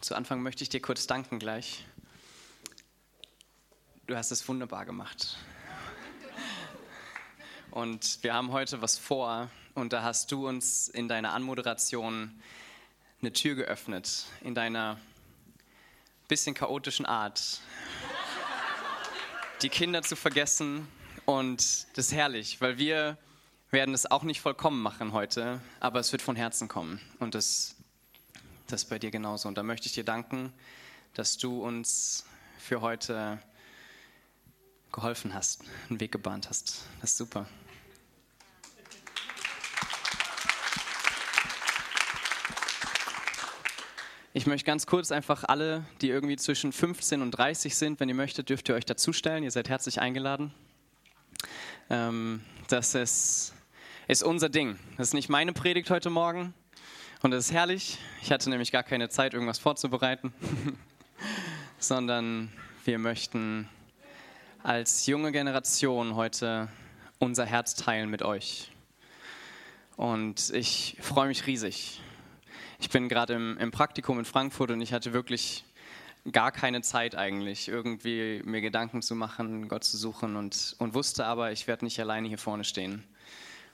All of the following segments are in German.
Zu Anfang möchte ich dir kurz danken gleich. Du hast es wunderbar gemacht. Und wir haben heute was vor und da hast du uns in deiner Anmoderation eine Tür geöffnet, in deiner bisschen chaotischen Art. Die Kinder zu vergessen und das ist herrlich, weil wir werden es auch nicht vollkommen machen heute, aber es wird von Herzen kommen und das, das bei dir genauso. Und da möchte ich dir danken, dass du uns für heute geholfen hast, einen Weg gebahnt hast. Das ist super. Ich möchte ganz kurz einfach alle, die irgendwie zwischen 15 und 30 sind, wenn ihr möchtet, dürft ihr euch dazustellen. Ihr seid herzlich eingeladen. Ähm, das ist, ist unser Ding. Das ist nicht meine Predigt heute Morgen. Und das ist herrlich. Ich hatte nämlich gar keine Zeit, irgendwas vorzubereiten. Sondern wir möchten als junge Generation heute unser Herz teilen mit euch. Und ich freue mich riesig ich bin gerade im, im Praktikum in Frankfurt und ich hatte wirklich gar keine Zeit eigentlich, irgendwie mir Gedanken zu machen, Gott zu suchen und, und wusste aber, ich werde nicht alleine hier vorne stehen.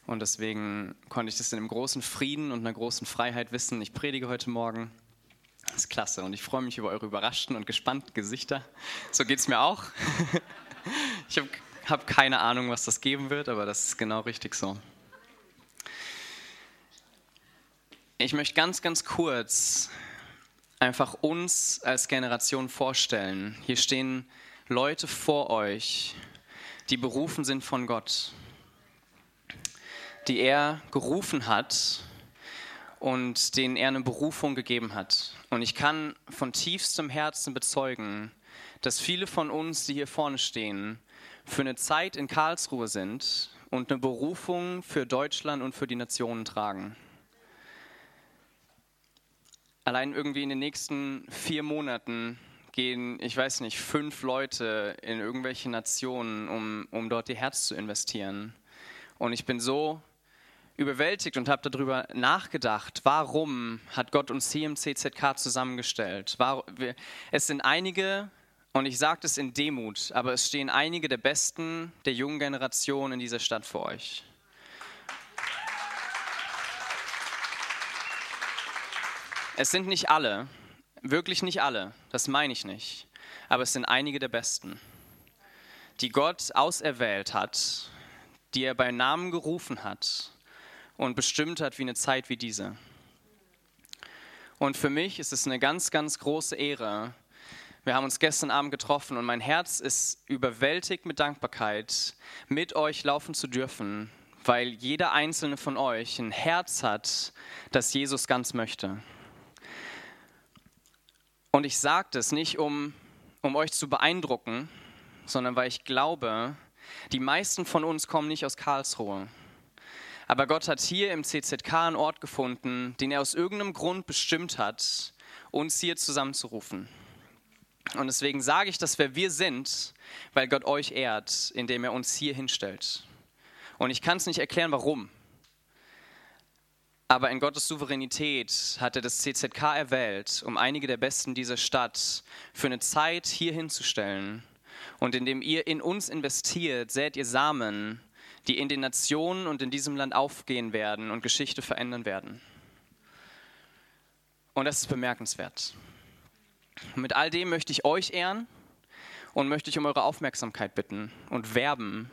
Und deswegen konnte ich das in einem großen Frieden und einer großen Freiheit wissen. Ich predige heute Morgen. Das ist klasse und ich freue mich über eure überraschten und gespannten Gesichter. So geht es mir auch. Ich habe hab keine Ahnung, was das geben wird, aber das ist genau richtig so. Ich möchte ganz, ganz kurz einfach uns als Generation vorstellen. Hier stehen Leute vor euch, die berufen sind von Gott, die er gerufen hat und denen er eine Berufung gegeben hat. Und ich kann von tiefstem Herzen bezeugen, dass viele von uns, die hier vorne stehen, für eine Zeit in Karlsruhe sind und eine Berufung für Deutschland und für die Nationen tragen allein irgendwie in den nächsten vier Monaten gehen, ich weiß nicht, fünf Leute in irgendwelche Nationen, um, um dort ihr Herz zu investieren. Und ich bin so überwältigt und habe darüber nachgedacht, warum hat Gott uns hier im CZK zusammengestellt? Es sind einige, und ich sage das in Demut, aber es stehen einige der Besten der jungen Generation in dieser Stadt vor euch. Es sind nicht alle, wirklich nicht alle, das meine ich nicht, aber es sind einige der Besten, die Gott auserwählt hat, die er bei Namen gerufen hat und bestimmt hat wie eine Zeit wie diese. Und für mich ist es eine ganz, ganz große Ehre. Wir haben uns gestern Abend getroffen und mein Herz ist überwältigt mit Dankbarkeit, mit euch laufen zu dürfen, weil jeder einzelne von euch ein Herz hat, das Jesus ganz möchte. Und ich sage das nicht, um, um euch zu beeindrucken, sondern weil ich glaube, die meisten von uns kommen nicht aus Karlsruhe. Aber Gott hat hier im CZK einen Ort gefunden, den er aus irgendeinem Grund bestimmt hat, uns hier zusammenzurufen. Und deswegen sage ich, dass wer wir sind, weil Gott euch ehrt, indem er uns hier hinstellt. Und ich kann es nicht erklären, warum. Aber in Gottes Souveränität hat er das CZK erwählt, um einige der Besten dieser Stadt für eine Zeit hier hinzustellen. Und indem ihr in uns investiert, sät ihr Samen, die in den Nationen und in diesem Land aufgehen werden und Geschichte verändern werden. Und das ist bemerkenswert. Und mit all dem möchte ich euch ehren und möchte ich um eure Aufmerksamkeit bitten und werben,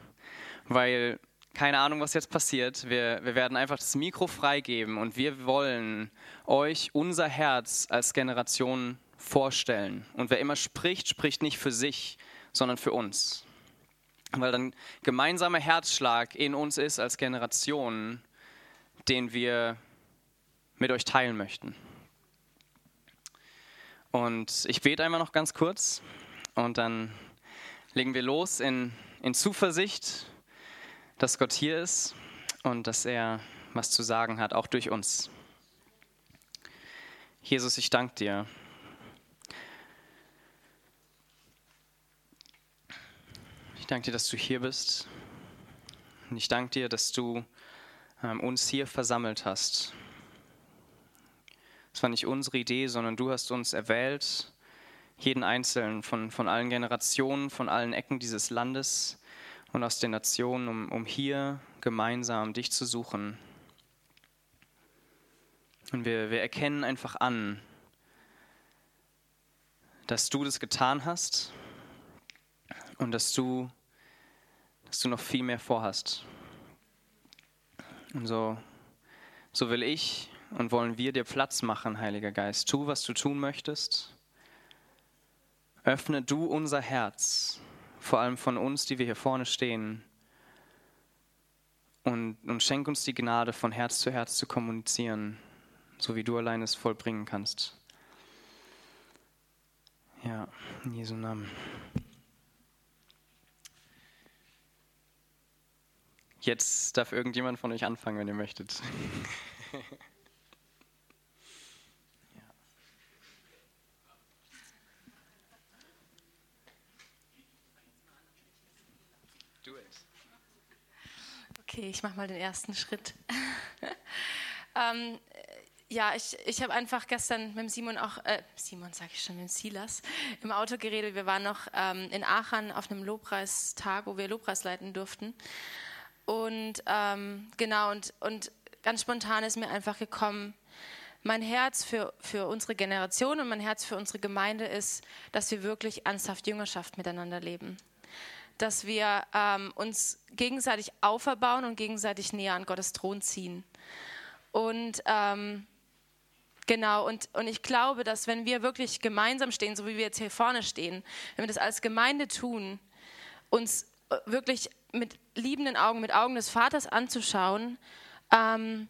weil keine Ahnung, was jetzt passiert. Wir, wir werden einfach das Mikro freigeben und wir wollen euch unser Herz als Generation vorstellen. Und wer immer spricht, spricht nicht für sich, sondern für uns. Weil dann gemeinsamer Herzschlag in uns ist als Generation, den wir mit euch teilen möchten. Und ich bete einmal noch ganz kurz und dann legen wir los in, in Zuversicht dass Gott hier ist und dass er was zu sagen hat, auch durch uns. Jesus, ich danke dir. Ich danke dir, dass du hier bist. Und ich danke dir, dass du ähm, uns hier versammelt hast. Es war nicht unsere Idee, sondern du hast uns erwählt, jeden Einzelnen von, von allen Generationen, von allen Ecken dieses Landes und aus den Nationen, um, um hier gemeinsam dich zu suchen. Und wir, wir erkennen einfach an, dass du das getan hast und dass du, dass du noch viel mehr vorhast. Und so, so will ich und wollen wir dir Platz machen, Heiliger Geist. Tu, was du tun möchtest. Öffne du unser Herz, vor allem von uns, die wir hier vorne stehen. Und, und schenk uns die Gnade, von Herz zu Herz zu kommunizieren, so wie du allein es vollbringen kannst. Ja, in Jesu Namen. Jetzt darf irgendjemand von euch anfangen, wenn ihr möchtet. Okay, ich mache mal den ersten Schritt. ähm, ja, ich, ich habe einfach gestern mit dem Simon auch, äh, Simon sage ich schon, mit dem Silas, im Auto geredet. Wir waren noch ähm, in Aachen auf einem Lobpreistag, wo wir Lobpreis leiten durften. Und ähm, genau, und, und ganz spontan ist mir einfach gekommen, mein Herz für, für unsere Generation und mein Herz für unsere Gemeinde ist, dass wir wirklich ernsthaft Jüngerschaft miteinander leben dass wir ähm, uns gegenseitig auferbauen und gegenseitig näher an Gottes Thron ziehen. Und ähm, genau, und, und ich glaube, dass wenn wir wirklich gemeinsam stehen, so wie wir jetzt hier vorne stehen, wenn wir das als Gemeinde tun, uns wirklich mit liebenden Augen, mit Augen des Vaters anzuschauen ähm,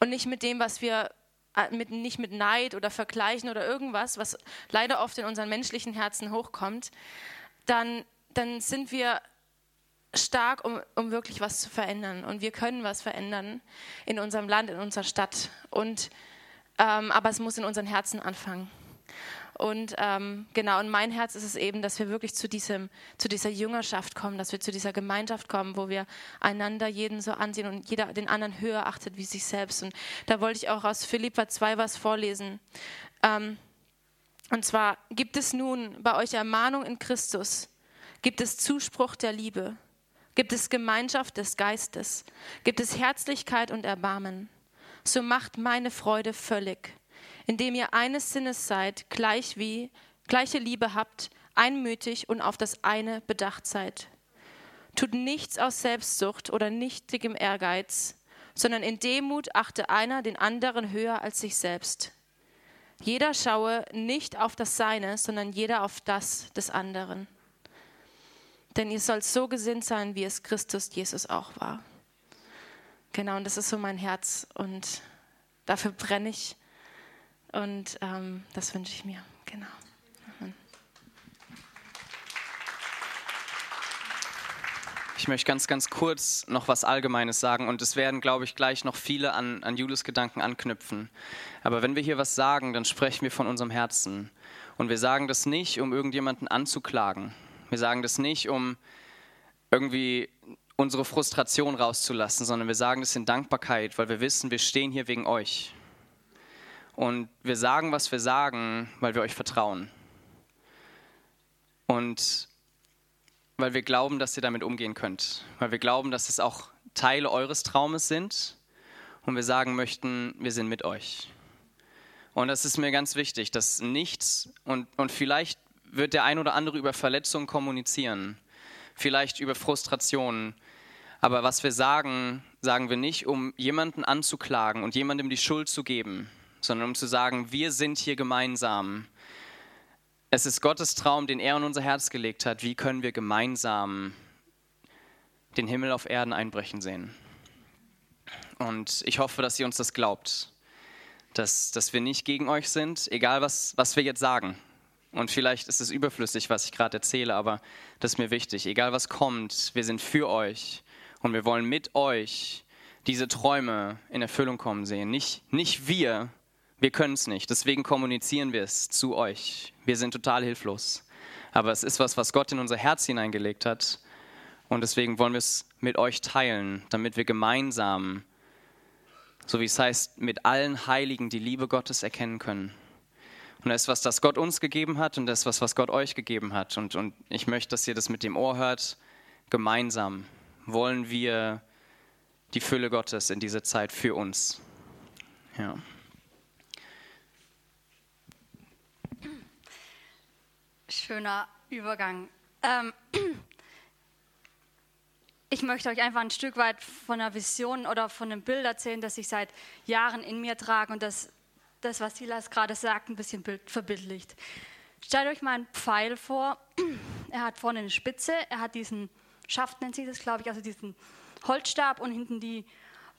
und nicht mit dem, was wir äh, mit, nicht mit Neid oder Vergleichen oder irgendwas, was leider oft in unseren menschlichen Herzen hochkommt, dann dann sind wir stark, um, um wirklich was zu verändern. Und wir können was verändern in unserem Land, in unserer Stadt. Und, ähm, aber es muss in unseren Herzen anfangen. Und ähm, genau, und mein Herz ist es eben, dass wir wirklich zu, diesem, zu dieser Jüngerschaft kommen, dass wir zu dieser Gemeinschaft kommen, wo wir einander jeden so ansehen und jeder den anderen höher achtet wie sich selbst. Und da wollte ich auch aus Philippa 2 was vorlesen. Ähm, und zwar gibt es nun bei euch Ermahnung in Christus, Gibt es Zuspruch der Liebe? Gibt es Gemeinschaft des Geistes? Gibt es Herzlichkeit und Erbarmen? So macht meine Freude völlig, indem ihr eines Sinnes seid, gleich wie, gleiche Liebe habt, einmütig und auf das eine bedacht seid. Tut nichts aus Selbstsucht oder nichtigem Ehrgeiz, sondern in Demut achte einer den anderen höher als sich selbst. Jeder schaue nicht auf das Seine, sondern jeder auf das des anderen. Denn ihr sollt so gesinnt sein, wie es Christus Jesus auch war. Genau, und das ist so mein Herz und dafür brenne ich und ähm, das wünsche ich mir. Genau. Ich möchte ganz, ganz kurz noch was Allgemeines sagen und es werden, glaube ich, gleich noch viele an, an Julis Gedanken anknüpfen. Aber wenn wir hier was sagen, dann sprechen wir von unserem Herzen. Und wir sagen das nicht, um irgendjemanden anzuklagen. Wir sagen das nicht, um irgendwie unsere Frustration rauszulassen, sondern wir sagen das in Dankbarkeit, weil wir wissen, wir stehen hier wegen euch. Und wir sagen, was wir sagen, weil wir euch vertrauen. Und weil wir glauben, dass ihr damit umgehen könnt. Weil wir glauben, dass es auch Teile eures Traumes sind. Und wir sagen möchten, wir sind mit euch. Und das ist mir ganz wichtig, dass nichts und, und vielleicht wird der ein oder andere über Verletzungen kommunizieren, vielleicht über Frustrationen. Aber was wir sagen, sagen wir nicht, um jemanden anzuklagen und jemandem die Schuld zu geben, sondern um zu sagen, wir sind hier gemeinsam. Es ist Gottes Traum, den er in unser Herz gelegt hat. Wie können wir gemeinsam den Himmel auf Erden einbrechen sehen? Und ich hoffe, dass ihr uns das glaubt, dass, dass wir nicht gegen euch sind, egal was, was wir jetzt sagen. Und vielleicht ist es überflüssig, was ich gerade erzähle, aber das ist mir wichtig. Egal was kommt, wir sind für euch und wir wollen mit euch diese Träume in Erfüllung kommen sehen. Nicht, nicht wir, wir können es nicht. Deswegen kommunizieren wir es zu euch. Wir sind total hilflos. Aber es ist was, was Gott in unser Herz hineingelegt hat. Und deswegen wollen wir es mit euch teilen, damit wir gemeinsam so wie es heißt, mit allen Heiligen die Liebe Gottes erkennen können. Und das ist was, das Gott uns gegeben hat und das ist was, was Gott euch gegeben hat. Und, und ich möchte, dass ihr das mit dem Ohr hört. Gemeinsam wollen wir die Fülle Gottes in dieser Zeit für uns. Ja. Schöner Übergang. Ähm, ich möchte euch einfach ein Stück weit von einer Vision oder von einem Bild erzählen, das ich seit Jahren in mir trage und das, das was Silas gerade sagt, ein bisschen verbildlicht. Stellt euch mal einen Pfeil vor. Er hat vorne eine Spitze, er hat diesen Schaft, nennt sich das, glaube ich, also diesen Holzstab und hinten die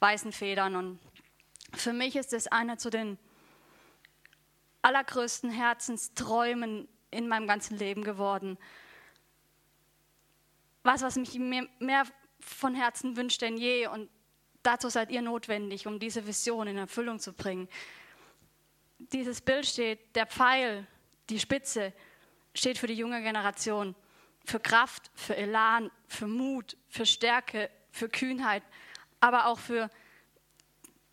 weißen Federn. Und für mich ist das einer zu den allergrößten Herzensträumen in meinem ganzen Leben geworden. Was, was mich mehr, mehr von Herzen wünscht denn je. Und dazu seid ihr notwendig, um diese Vision in Erfüllung zu bringen. Dieses Bild steht, der Pfeil, die Spitze, steht für die junge Generation, für Kraft, für Elan, für Mut, für Stärke, für Kühnheit, aber auch für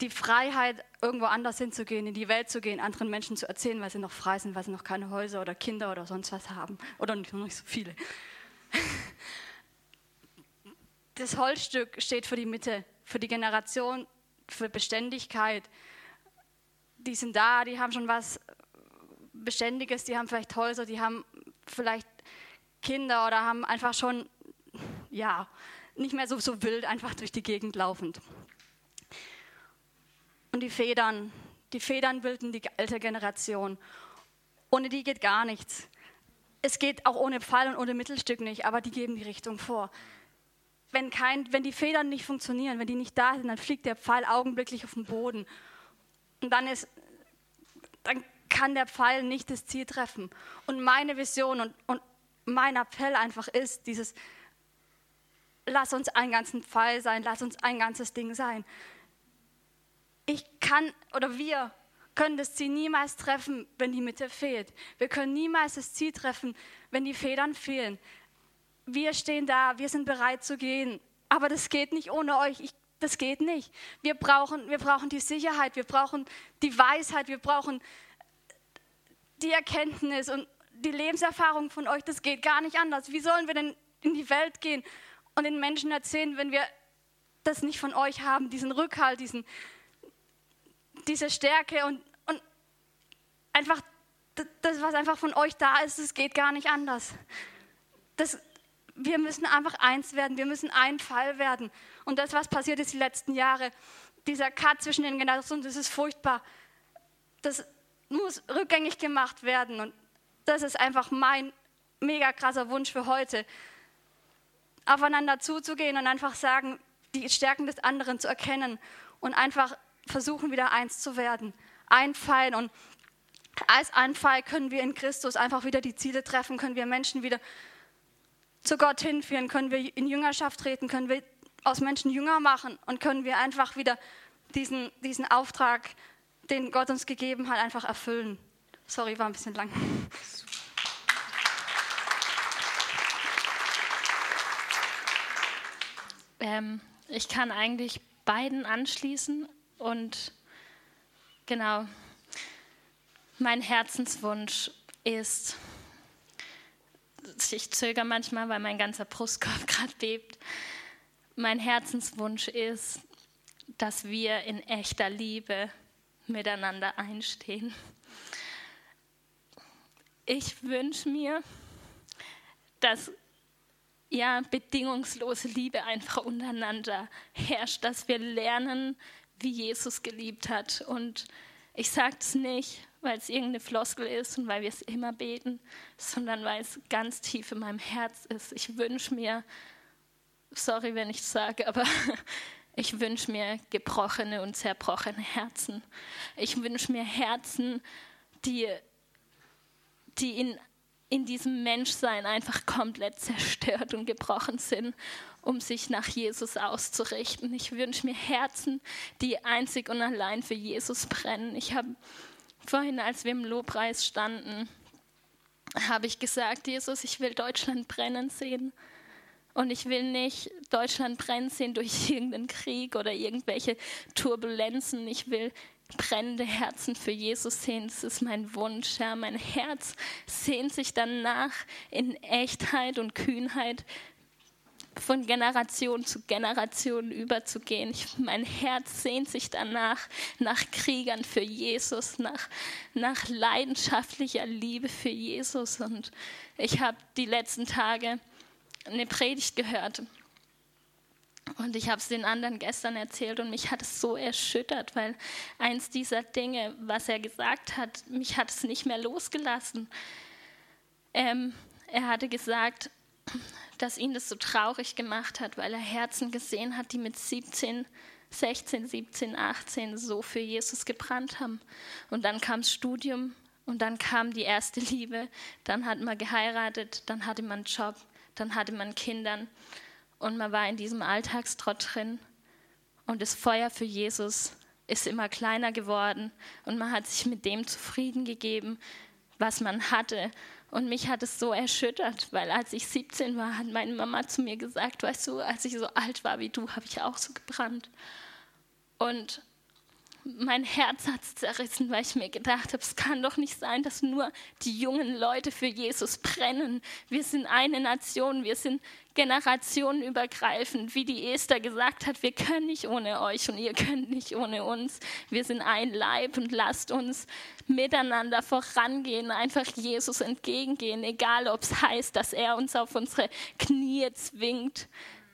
die Freiheit, irgendwo anders hinzugehen, in die Welt zu gehen, anderen Menschen zu erzählen, weil sie noch frei sind, weil sie noch keine Häuser oder Kinder oder sonst was haben. Oder nicht, noch nicht so viele. Das Holzstück steht für die Mitte, für die Generation, für Beständigkeit. Die sind da, die haben schon was Beständiges, die haben vielleicht Häuser, die haben vielleicht Kinder oder haben einfach schon, ja, nicht mehr so, so wild einfach durch die Gegend laufend. Und die Federn, die Federn bilden die alte Generation. Ohne die geht gar nichts. Es geht auch ohne Pfeil und ohne Mittelstück nicht, aber die geben die Richtung vor. Wenn, kein, wenn die Federn nicht funktionieren, wenn die nicht da sind, dann fliegt der Pfeil augenblicklich auf den Boden. Und dann, ist, dann kann der Pfeil nicht das Ziel treffen. Und meine Vision und, und mein Appell einfach ist, dieses, lass uns ein ganzen Pfeil sein, lass uns ein ganzes Ding sein. Ich kann oder wir können das Ziel niemals treffen, wenn die Mitte fehlt. Wir können niemals das Ziel treffen, wenn die Federn fehlen. Wir stehen da, wir sind bereit zu gehen, aber das geht nicht ohne euch. Ich, das geht nicht. Wir brauchen, wir brauchen die Sicherheit, wir brauchen die Weisheit, wir brauchen die Erkenntnis und die Lebenserfahrung von euch. Das geht gar nicht anders. Wie sollen wir denn in die Welt gehen und den Menschen erzählen, wenn wir das nicht von euch haben, diesen Rückhalt, diesen, diese Stärke und, und einfach das, was einfach von euch da ist, es geht gar nicht anders. Das, wir müssen einfach eins werden, wir müssen ein Fall werden. Und das, was passiert ist die letzten Jahre, dieser Cut zwischen den Generationen, das ist furchtbar. Das muss rückgängig gemacht werden. Und das ist einfach mein mega krasser Wunsch für heute, aufeinander zuzugehen und einfach sagen, die Stärken des anderen zu erkennen und einfach versuchen, wieder eins zu werden. Ein Pfeil und als ein Pfeil können wir in Christus einfach wieder die Ziele treffen, können wir Menschen wieder zu Gott hinführen, können wir in Jüngerschaft treten, können wir aus Menschen Jünger machen und können wir einfach wieder diesen, diesen Auftrag, den Gott uns gegeben hat, einfach erfüllen. Sorry, war ein bisschen lang. Ähm, ich kann eigentlich beiden anschließen und genau, mein Herzenswunsch ist, ich zögere manchmal, weil mein ganzer Brustkorb gerade bebt. Mein Herzenswunsch ist, dass wir in echter Liebe miteinander einstehen. Ich wünsche mir, dass ja, bedingungslose Liebe einfach untereinander herrscht, dass wir lernen, wie Jesus geliebt hat. Und ich sage es nicht, weil es irgendeine Floskel ist und weil wir es immer beten, sondern weil es ganz tief in meinem Herz ist. Ich wünsche mir, sorry, wenn ich es sage, aber ich wünsche mir gebrochene und zerbrochene Herzen. Ich wünsche mir Herzen, die, die in in diesem Menschsein einfach komplett zerstört und gebrochen sind, um sich nach Jesus auszurichten. Ich wünsche mir Herzen, die einzig und allein für Jesus brennen. Ich habe vorhin, als wir im Lobpreis standen, habe ich gesagt, Jesus, ich will Deutschland brennen sehen. Und ich will nicht, Deutschland brennen sehen durch irgendeinen Krieg oder irgendwelche Turbulenzen. Ich will brennende Herzen für Jesus sehen. Das ist mein Wunsch. Ja. Mein Herz sehnt sich danach, in Echtheit und Kühnheit von Generation zu Generation überzugehen. Ich, mein Herz sehnt sich danach, nach Kriegern für Jesus, nach, nach leidenschaftlicher Liebe für Jesus. Und ich habe die letzten Tage eine Predigt gehört. Und ich habe es den anderen gestern erzählt und mich hat es so erschüttert, weil eins dieser Dinge, was er gesagt hat, mich hat es nicht mehr losgelassen. Ähm, er hatte gesagt, dass ihn das so traurig gemacht hat, weil er Herzen gesehen hat, die mit 17, 16, 17, 18 so für Jesus gebrannt haben. Und dann kam das Studium und dann kam die erste Liebe, dann hat man geheiratet, dann hatte man einen Job, dann hatte man Kinder und man war in diesem Alltagstrott drin. Und das Feuer für Jesus ist immer kleiner geworden und man hat sich mit dem zufrieden gegeben, was man hatte. Und mich hat es so erschüttert, weil als ich 17 war, hat meine Mama zu mir gesagt, weißt du, als ich so alt war wie du, habe ich auch so gebrannt. Und mein Herz hat es zerrissen, weil ich mir gedacht habe, es kann doch nicht sein, dass nur die jungen Leute für Jesus brennen. Wir sind eine Nation, wir sind generationenübergreifend, wie die Esther gesagt hat, wir können nicht ohne euch und ihr könnt nicht ohne uns. Wir sind ein Leib und lasst uns miteinander vorangehen, einfach Jesus entgegengehen, egal ob es heißt, dass er uns auf unsere Knie zwingt,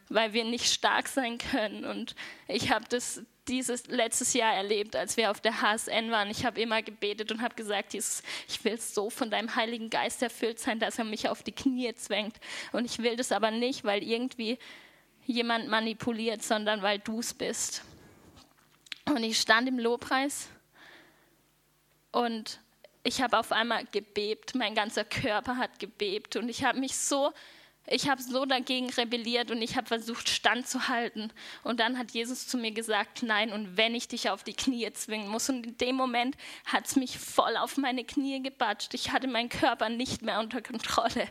weil wir nicht stark sein können. Und ich habe das dieses letztes Jahr erlebt, als wir auf der HSN waren. Ich habe immer gebetet und habe gesagt, Jesus, ich will so von deinem Heiligen Geist erfüllt sein, dass er mich auf die Knie zwängt. Und ich will das aber nicht, weil irgendwie jemand manipuliert, sondern weil du es bist. Und ich stand im Lobpreis und ich habe auf einmal gebebt, mein ganzer Körper hat gebebt und ich habe mich so ich habe so dagegen rebelliert und ich habe versucht, standzuhalten. Und dann hat Jesus zu mir gesagt, nein, und wenn ich dich auf die Knie zwingen muss. Und in dem Moment hat es mich voll auf meine Knie gebatscht. Ich hatte meinen Körper nicht mehr unter Kontrolle.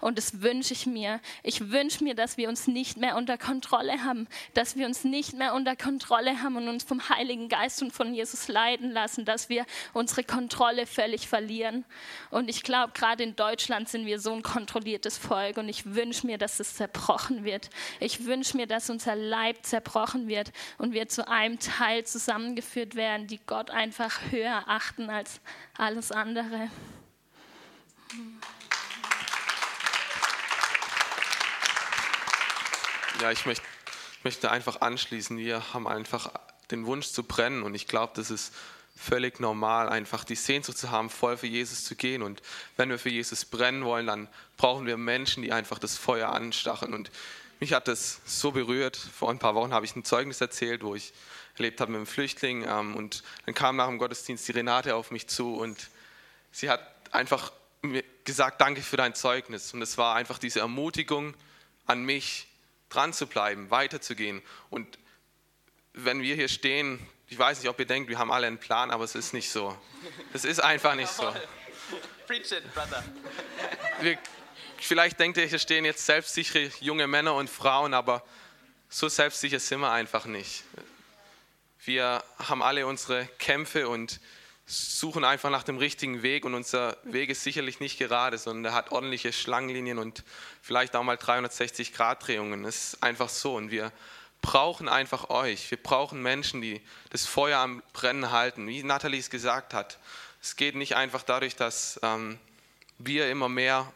Und das wünsche ich mir. Ich wünsche mir, dass wir uns nicht mehr unter Kontrolle haben. Dass wir uns nicht mehr unter Kontrolle haben und uns vom Heiligen Geist und von Jesus leiden lassen. Dass wir unsere Kontrolle völlig verlieren. Und ich glaube, gerade in Deutschland sind wir so ein kontrolliertes Volk. Und ich mir, dass es zerbrochen wird. Ich wünsche mir, dass unser Leib zerbrochen wird und wir zu einem Teil zusammengeführt werden, die Gott einfach höher achten als alles andere. Ja, ich möchte, möchte einfach anschließen. Wir haben einfach den Wunsch zu brennen und ich glaube, das ist völlig normal, einfach die Sehnsucht zu haben, voll für Jesus zu gehen. Und wenn wir für Jesus brennen wollen, dann brauchen wir Menschen, die einfach das Feuer anstacheln. Und mich hat das so berührt. Vor ein paar Wochen habe ich ein Zeugnis erzählt, wo ich erlebt habe mit einem Flüchtling. Ähm, und dann kam nach dem Gottesdienst die Renate auf mich zu und sie hat einfach mir gesagt, danke für dein Zeugnis. Und es war einfach diese Ermutigung an mich, dran zu bleiben, weiterzugehen. Und wenn wir hier stehen, ich weiß nicht, ob ihr denkt, wir haben alle einen Plan, aber es ist nicht so. Es ist einfach nicht so. Preach it, brother. Wir, vielleicht denkt ihr, hier stehen jetzt selbstsichere junge Männer und Frauen, aber so selbstsicher sind wir einfach nicht. Wir haben alle unsere Kämpfe und suchen einfach nach dem richtigen Weg und unser Weg ist sicherlich nicht gerade, sondern er hat ordentliche Schlangenlinien und vielleicht auch mal 360 Grad Drehungen. Es ist einfach so und wir brauchen einfach euch. Wir brauchen Menschen, die das Feuer am Brennen halten. Wie Nathalie es gesagt hat, es geht nicht einfach dadurch, dass ähm, wir immer mehr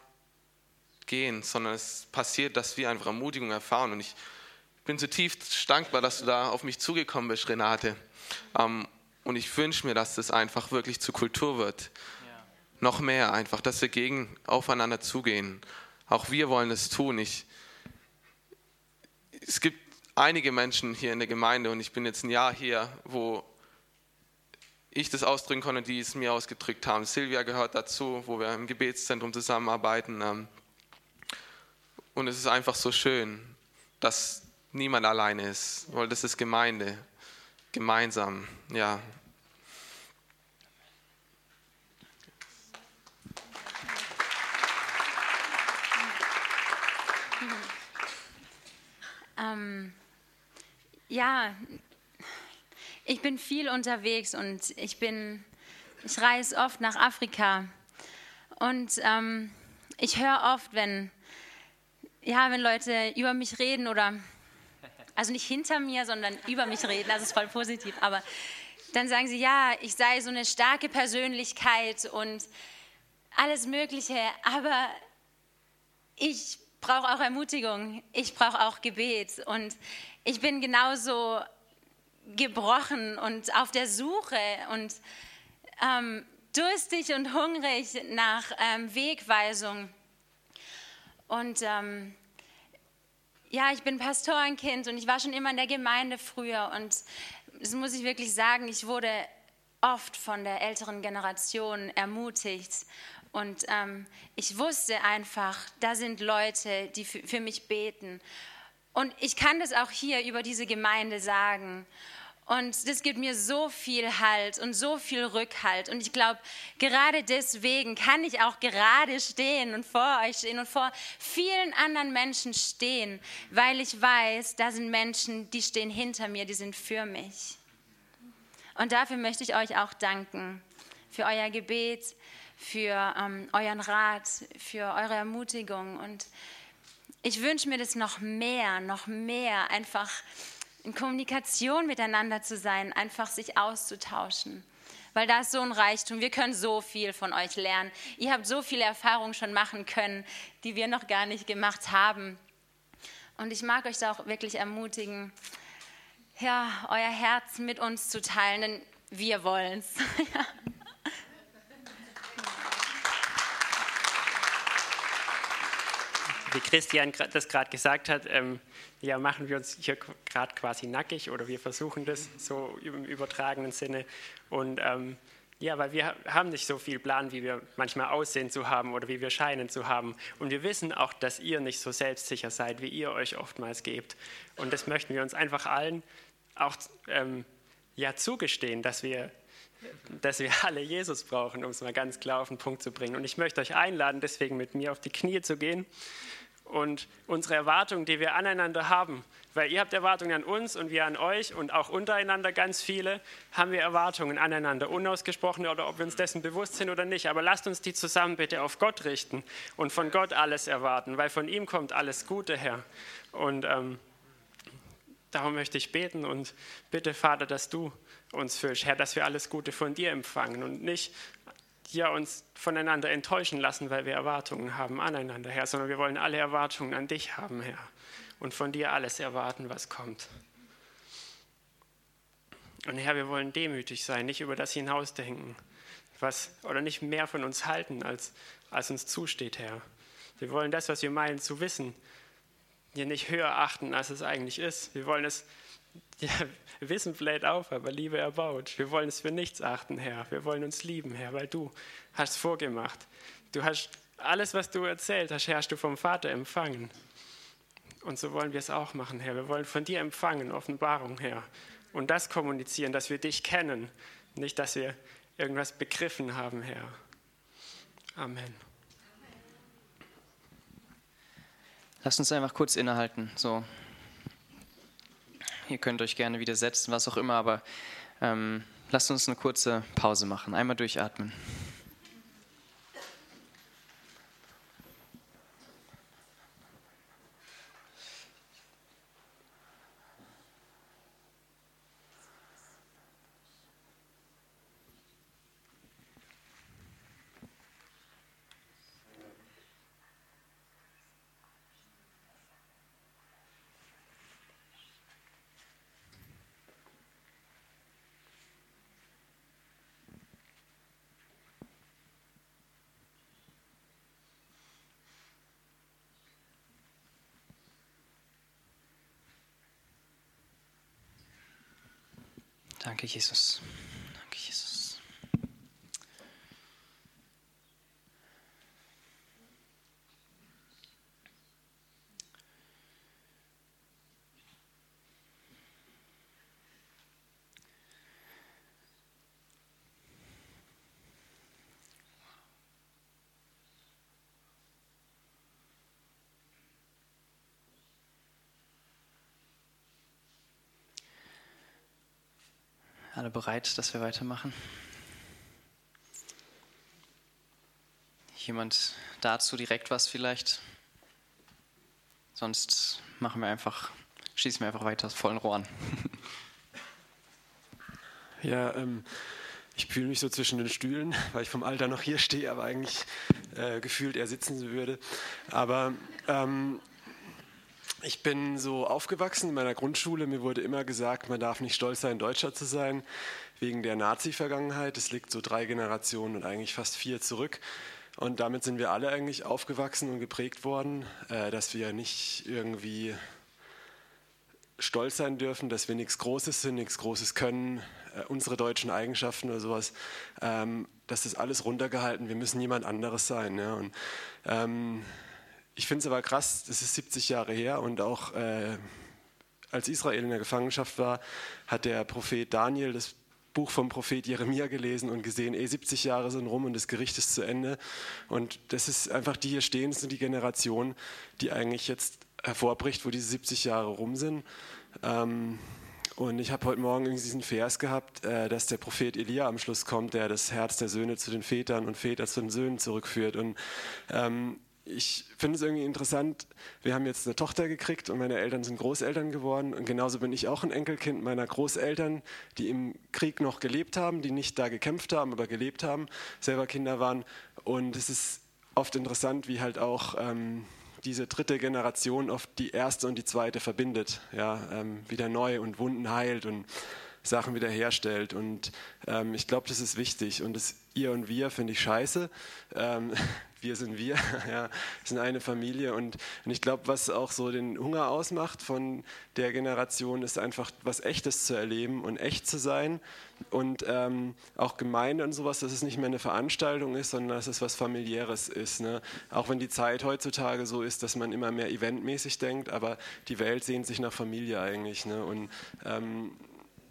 gehen, sondern es passiert, dass wir einfach Ermutigung erfahren. Und ich bin zutiefst dankbar, dass du da auf mich zugekommen bist, Renate. Ähm, und ich wünsche mir, dass das einfach wirklich zur Kultur wird. Ja. Noch mehr einfach, dass wir gegen aufeinander zugehen. Auch wir wollen es tun. Ich, es gibt einige Menschen hier in der Gemeinde und ich bin jetzt ein Jahr hier, wo ich das ausdrücken konnte, die es mir ausgedrückt haben. Silvia gehört dazu, wo wir im Gebetszentrum zusammenarbeiten. Ähm, und es ist einfach so schön, dass niemand alleine ist, weil das ist Gemeinde, gemeinsam, ja. Ähm, ja, ich bin viel unterwegs und ich bin, ich reise oft nach Afrika. Und ähm, ich höre oft, wenn, ja, wenn Leute über mich reden oder, also nicht hinter mir, sondern über mich reden, das ist voll positiv, aber dann sagen sie, ja, ich sei so eine starke Persönlichkeit und alles Mögliche, aber ich brauche auch Ermutigung, ich brauche auch Gebet. Und ich bin genauso gebrochen und auf der Suche und ähm, durstig und hungrig nach ähm, Wegweisung. Und ähm, ja, ich bin Pastorenkind und ich war schon immer in der Gemeinde früher. Und das muss ich wirklich sagen, ich wurde oft von der älteren Generation ermutigt und ähm, ich wusste einfach, da sind Leute, die für mich beten. Und ich kann das auch hier über diese Gemeinde sagen. Und das gibt mir so viel Halt und so viel Rückhalt. Und ich glaube, gerade deswegen kann ich auch gerade stehen und vor euch stehen und vor vielen anderen Menschen stehen, weil ich weiß, da sind Menschen, die stehen hinter mir, die sind für mich. Und dafür möchte ich euch auch danken, für euer Gebet, für ähm, euren Rat, für eure Ermutigung. Und ich wünsche mir das noch mehr, noch mehr, einfach in Kommunikation miteinander zu sein, einfach sich auszutauschen. Weil da ist so ein Reichtum. Wir können so viel von euch lernen. Ihr habt so viele Erfahrungen schon machen können, die wir noch gar nicht gemacht haben. Und ich mag euch da auch wirklich ermutigen, ja, euer Herz mit uns zu teilen, denn wir wollen es. wie Christian das gerade gesagt hat, ähm, ja, machen wir uns hier gerade quasi nackig oder wir versuchen das so im übertragenen Sinne. Und ähm, ja, weil wir haben nicht so viel Plan, wie wir manchmal aussehen zu haben oder wie wir scheinen zu haben. Und wir wissen auch, dass ihr nicht so selbstsicher seid, wie ihr euch oftmals gebt. Und das möchten wir uns einfach allen auch ähm, ja, zugestehen, dass wir dass wir alle Jesus brauchen, um es mal ganz klar auf den Punkt zu bringen. Und ich möchte euch einladen, deswegen mit mir auf die Knie zu gehen und unsere Erwartungen, die wir aneinander haben, weil ihr habt Erwartungen an uns und wir an euch und auch untereinander ganz viele, haben wir Erwartungen aneinander, unausgesprochene oder ob wir uns dessen bewusst sind oder nicht. Aber lasst uns die zusammen bitte auf Gott richten und von Gott alles erwarten, weil von ihm kommt alles Gute her. Und ähm, darum möchte ich beten und bitte, Vater, dass du uns fühlst, Herr, dass wir alles Gute von dir empfangen und nicht ja, uns voneinander enttäuschen lassen, weil wir Erwartungen haben aneinander, Herr, sondern wir wollen alle Erwartungen an dich haben, Herr, und von dir alles erwarten, was kommt. Und Herr, wir wollen demütig sein, nicht über das hinausdenken, was, oder nicht mehr von uns halten, als, als uns zusteht, Herr. Wir wollen das, was wir meinen zu wissen, hier nicht höher achten, als es eigentlich ist. Wir wollen es ja, Wissen bläht auf, aber Liebe erbaut. Wir wollen es für nichts achten, Herr. Wir wollen uns lieben, Herr, weil du hast vorgemacht. Du hast alles, was du erzählt hast, Herr, hast du vom Vater empfangen. Und so wollen wir es auch machen, Herr. Wir wollen von dir empfangen, Offenbarung, Herr. Und das kommunizieren, dass wir dich kennen, nicht, dass wir irgendwas begriffen haben, Herr. Amen. Lasst uns einfach kurz innehalten. So. Ihr könnt euch gerne wieder setzen, was auch immer, aber ähm, lasst uns eine kurze Pause machen. Einmal durchatmen. Danke, Jesus. Danke, Alle bereit, dass wir weitermachen? Jemand dazu direkt was vielleicht? Sonst machen wir einfach, schießen wir einfach weiter aus vollen Rohren. Ja, ähm, ich fühle mich so zwischen den Stühlen, weil ich vom Alter noch hier stehe, aber eigentlich äh, gefühlt eher sitzen würde. Aber ähm, ich bin so aufgewachsen in meiner Grundschule. Mir wurde immer gesagt, man darf nicht stolz sein, Deutscher zu sein, wegen der Nazi-Vergangenheit. Es liegt so drei Generationen und eigentlich fast vier zurück. Und damit sind wir alle eigentlich aufgewachsen und geprägt worden, äh, dass wir nicht irgendwie stolz sein dürfen, dass wir nichts Großes sind, nichts Großes können, äh, unsere deutschen Eigenschaften oder sowas. Ähm, das alles runtergehalten. Wir müssen jemand anderes sein. Ja? Und, ähm, ich finde es aber krass, das ist 70 Jahre her und auch äh, als Israel in der Gefangenschaft war, hat der Prophet Daniel das Buch vom Prophet Jeremia gelesen und gesehen, eh 70 Jahre sind rum und das Gericht ist zu Ende. Und das ist einfach, die hier stehen, das sind die Generation, die eigentlich jetzt hervorbricht, wo diese 70 Jahre rum sind. Ähm, und ich habe heute Morgen diesen Vers gehabt, äh, dass der Prophet Elia am Schluss kommt, der das Herz der Söhne zu den Vätern und Väter zu den Söhnen zurückführt. Und ähm, ich finde es irgendwie interessant, wir haben jetzt eine Tochter gekriegt und meine Eltern sind Großeltern geworden und genauso bin ich auch ein Enkelkind meiner Großeltern, die im Krieg noch gelebt haben, die nicht da gekämpft haben, aber gelebt haben, selber Kinder waren und es ist oft interessant, wie halt auch ähm, diese dritte Generation oft die erste und die zweite verbindet, ja, ähm, wieder neu und Wunden heilt und Sachen wiederherstellt. Und ähm, ich glaube, das ist wichtig. Und das Ihr und Wir finde ich scheiße. Ähm, wir sind wir, ja, sind eine Familie. Und, und ich glaube, was auch so den Hunger ausmacht von der Generation, ist einfach was Echtes zu erleben und echt zu sein. Und ähm, auch Gemeinde und sowas, dass es nicht mehr eine Veranstaltung ist, sondern dass es was Familiäres ist. Ne? Auch wenn die Zeit heutzutage so ist, dass man immer mehr eventmäßig denkt, aber die Welt sehnt sich nach Familie eigentlich. Ne? Und ähm,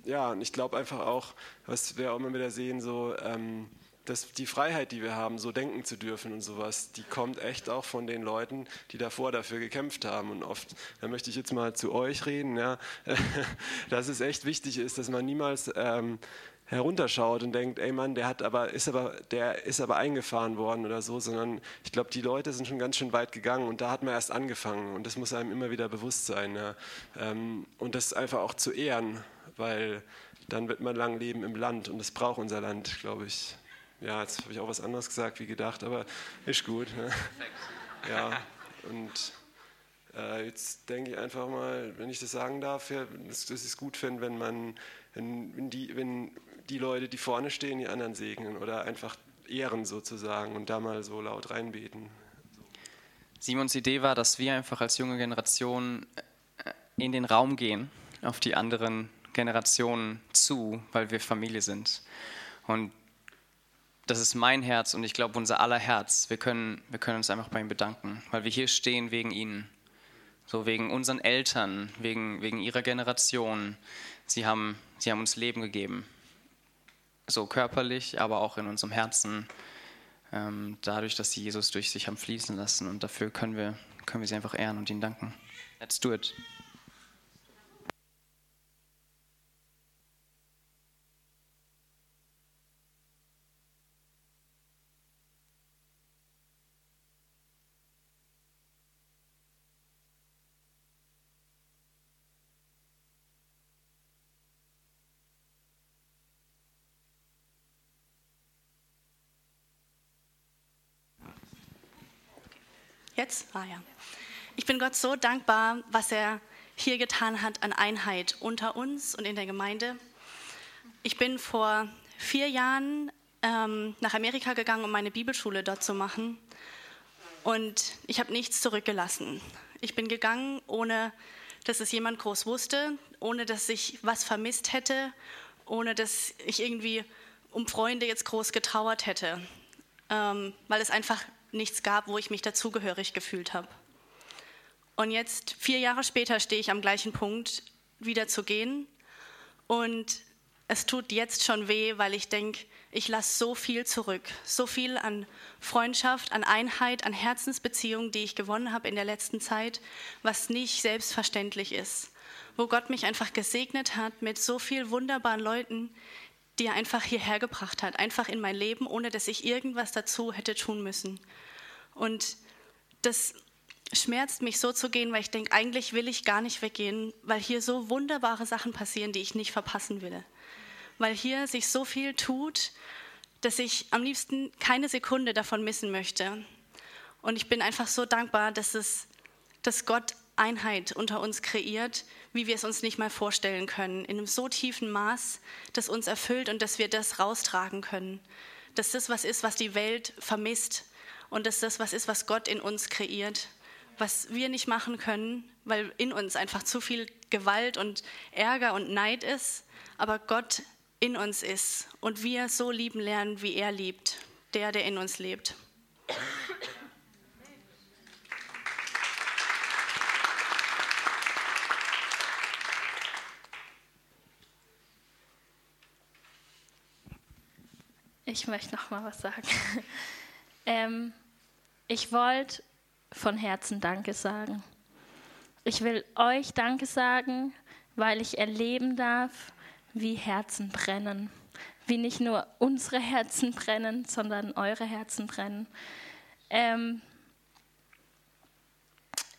ja, und ich glaube einfach auch, was wir auch immer wieder sehen, so, ähm, dass die Freiheit, die wir haben, so denken zu dürfen und sowas, die kommt echt auch von den Leuten, die davor dafür gekämpft haben. Und oft, da möchte ich jetzt mal zu euch reden, ja, dass es echt wichtig ist, dass man niemals ähm, herunterschaut und denkt, ey Mann, der hat aber, ist aber, der ist aber eingefahren worden oder so, sondern ich glaube, die Leute sind schon ganz schön weit gegangen und da hat man erst angefangen und das muss einem immer wieder bewusst sein. Ja. Ähm, und das einfach auch zu ehren weil dann wird man lang leben im Land und das braucht unser Land, glaube ich. Ja, jetzt habe ich auch was anderes gesagt wie gedacht, aber ist gut. Ne? Ja, und äh, jetzt denke ich einfach mal, wenn ich das sagen darf, ja, dass, dass ich es gut finde, wenn man, wenn, wenn, die, wenn die Leute, die vorne stehen, die anderen segnen oder einfach ehren sozusagen und da mal so laut reinbeten. Simons Idee war, dass wir einfach als junge Generation äh, in den Raum gehen, auf die anderen Generationen zu, weil wir Familie sind. Und das ist mein Herz und ich glaube unser aller Herz. Wir können, wir können uns einfach bei ihm bedanken, weil wir hier stehen wegen ihnen. So wegen unseren Eltern, wegen, wegen ihrer Generation. Sie haben, sie haben uns Leben gegeben. So körperlich, aber auch in unserem Herzen. Ähm, dadurch, dass sie Jesus durch sich haben fließen lassen. Und dafür können wir, können wir sie einfach ehren und ihnen danken. Let's do it. Jetzt? Ah ja. Ich bin Gott so dankbar, was er hier getan hat an Einheit unter uns und in der Gemeinde. Ich bin vor vier Jahren ähm, nach Amerika gegangen, um meine Bibelschule dort zu machen. Und ich habe nichts zurückgelassen. Ich bin gegangen, ohne dass es jemand groß wusste, ohne dass ich was vermisst hätte, ohne dass ich irgendwie um Freunde jetzt groß getrauert hätte, ähm, weil es einfach nichts gab, wo ich mich dazugehörig gefühlt habe. Und jetzt, vier Jahre später, stehe ich am gleichen Punkt, wieder zu gehen. Und es tut jetzt schon weh, weil ich denke, ich lasse so viel zurück. So viel an Freundschaft, an Einheit, an Herzensbeziehungen, die ich gewonnen habe in der letzten Zeit, was nicht selbstverständlich ist. wo Gott mich einfach gesegnet hat mit so vielen wunderbaren Leuten, die er einfach hierher gebracht hat, einfach in mein Leben, ohne dass ich irgendwas dazu hätte tun müssen. Und das schmerzt mich so zu gehen, weil ich denke, eigentlich will ich gar nicht weggehen, weil hier so wunderbare Sachen passieren, die ich nicht verpassen will. Weil hier sich so viel tut, dass ich am liebsten keine Sekunde davon missen möchte. Und ich bin einfach so dankbar, dass, es, dass Gott Einheit unter uns kreiert, wie wir es uns nicht mal vorstellen können, in einem so tiefen Maß, das uns erfüllt und dass wir das raustragen können. Dass das was ist, was die Welt vermisst und dass das was ist, was Gott in uns kreiert was wir nicht machen können, weil in uns einfach zu viel Gewalt und Ärger und Neid ist, aber Gott in uns ist und wir so lieben lernen, wie er liebt, der, der in uns lebt. Ich möchte noch mal was sagen. ähm, ich wollte von Herzen Danke sagen. Ich will euch Danke sagen, weil ich erleben darf, wie Herzen brennen. Wie nicht nur unsere Herzen brennen, sondern eure Herzen brennen. Ähm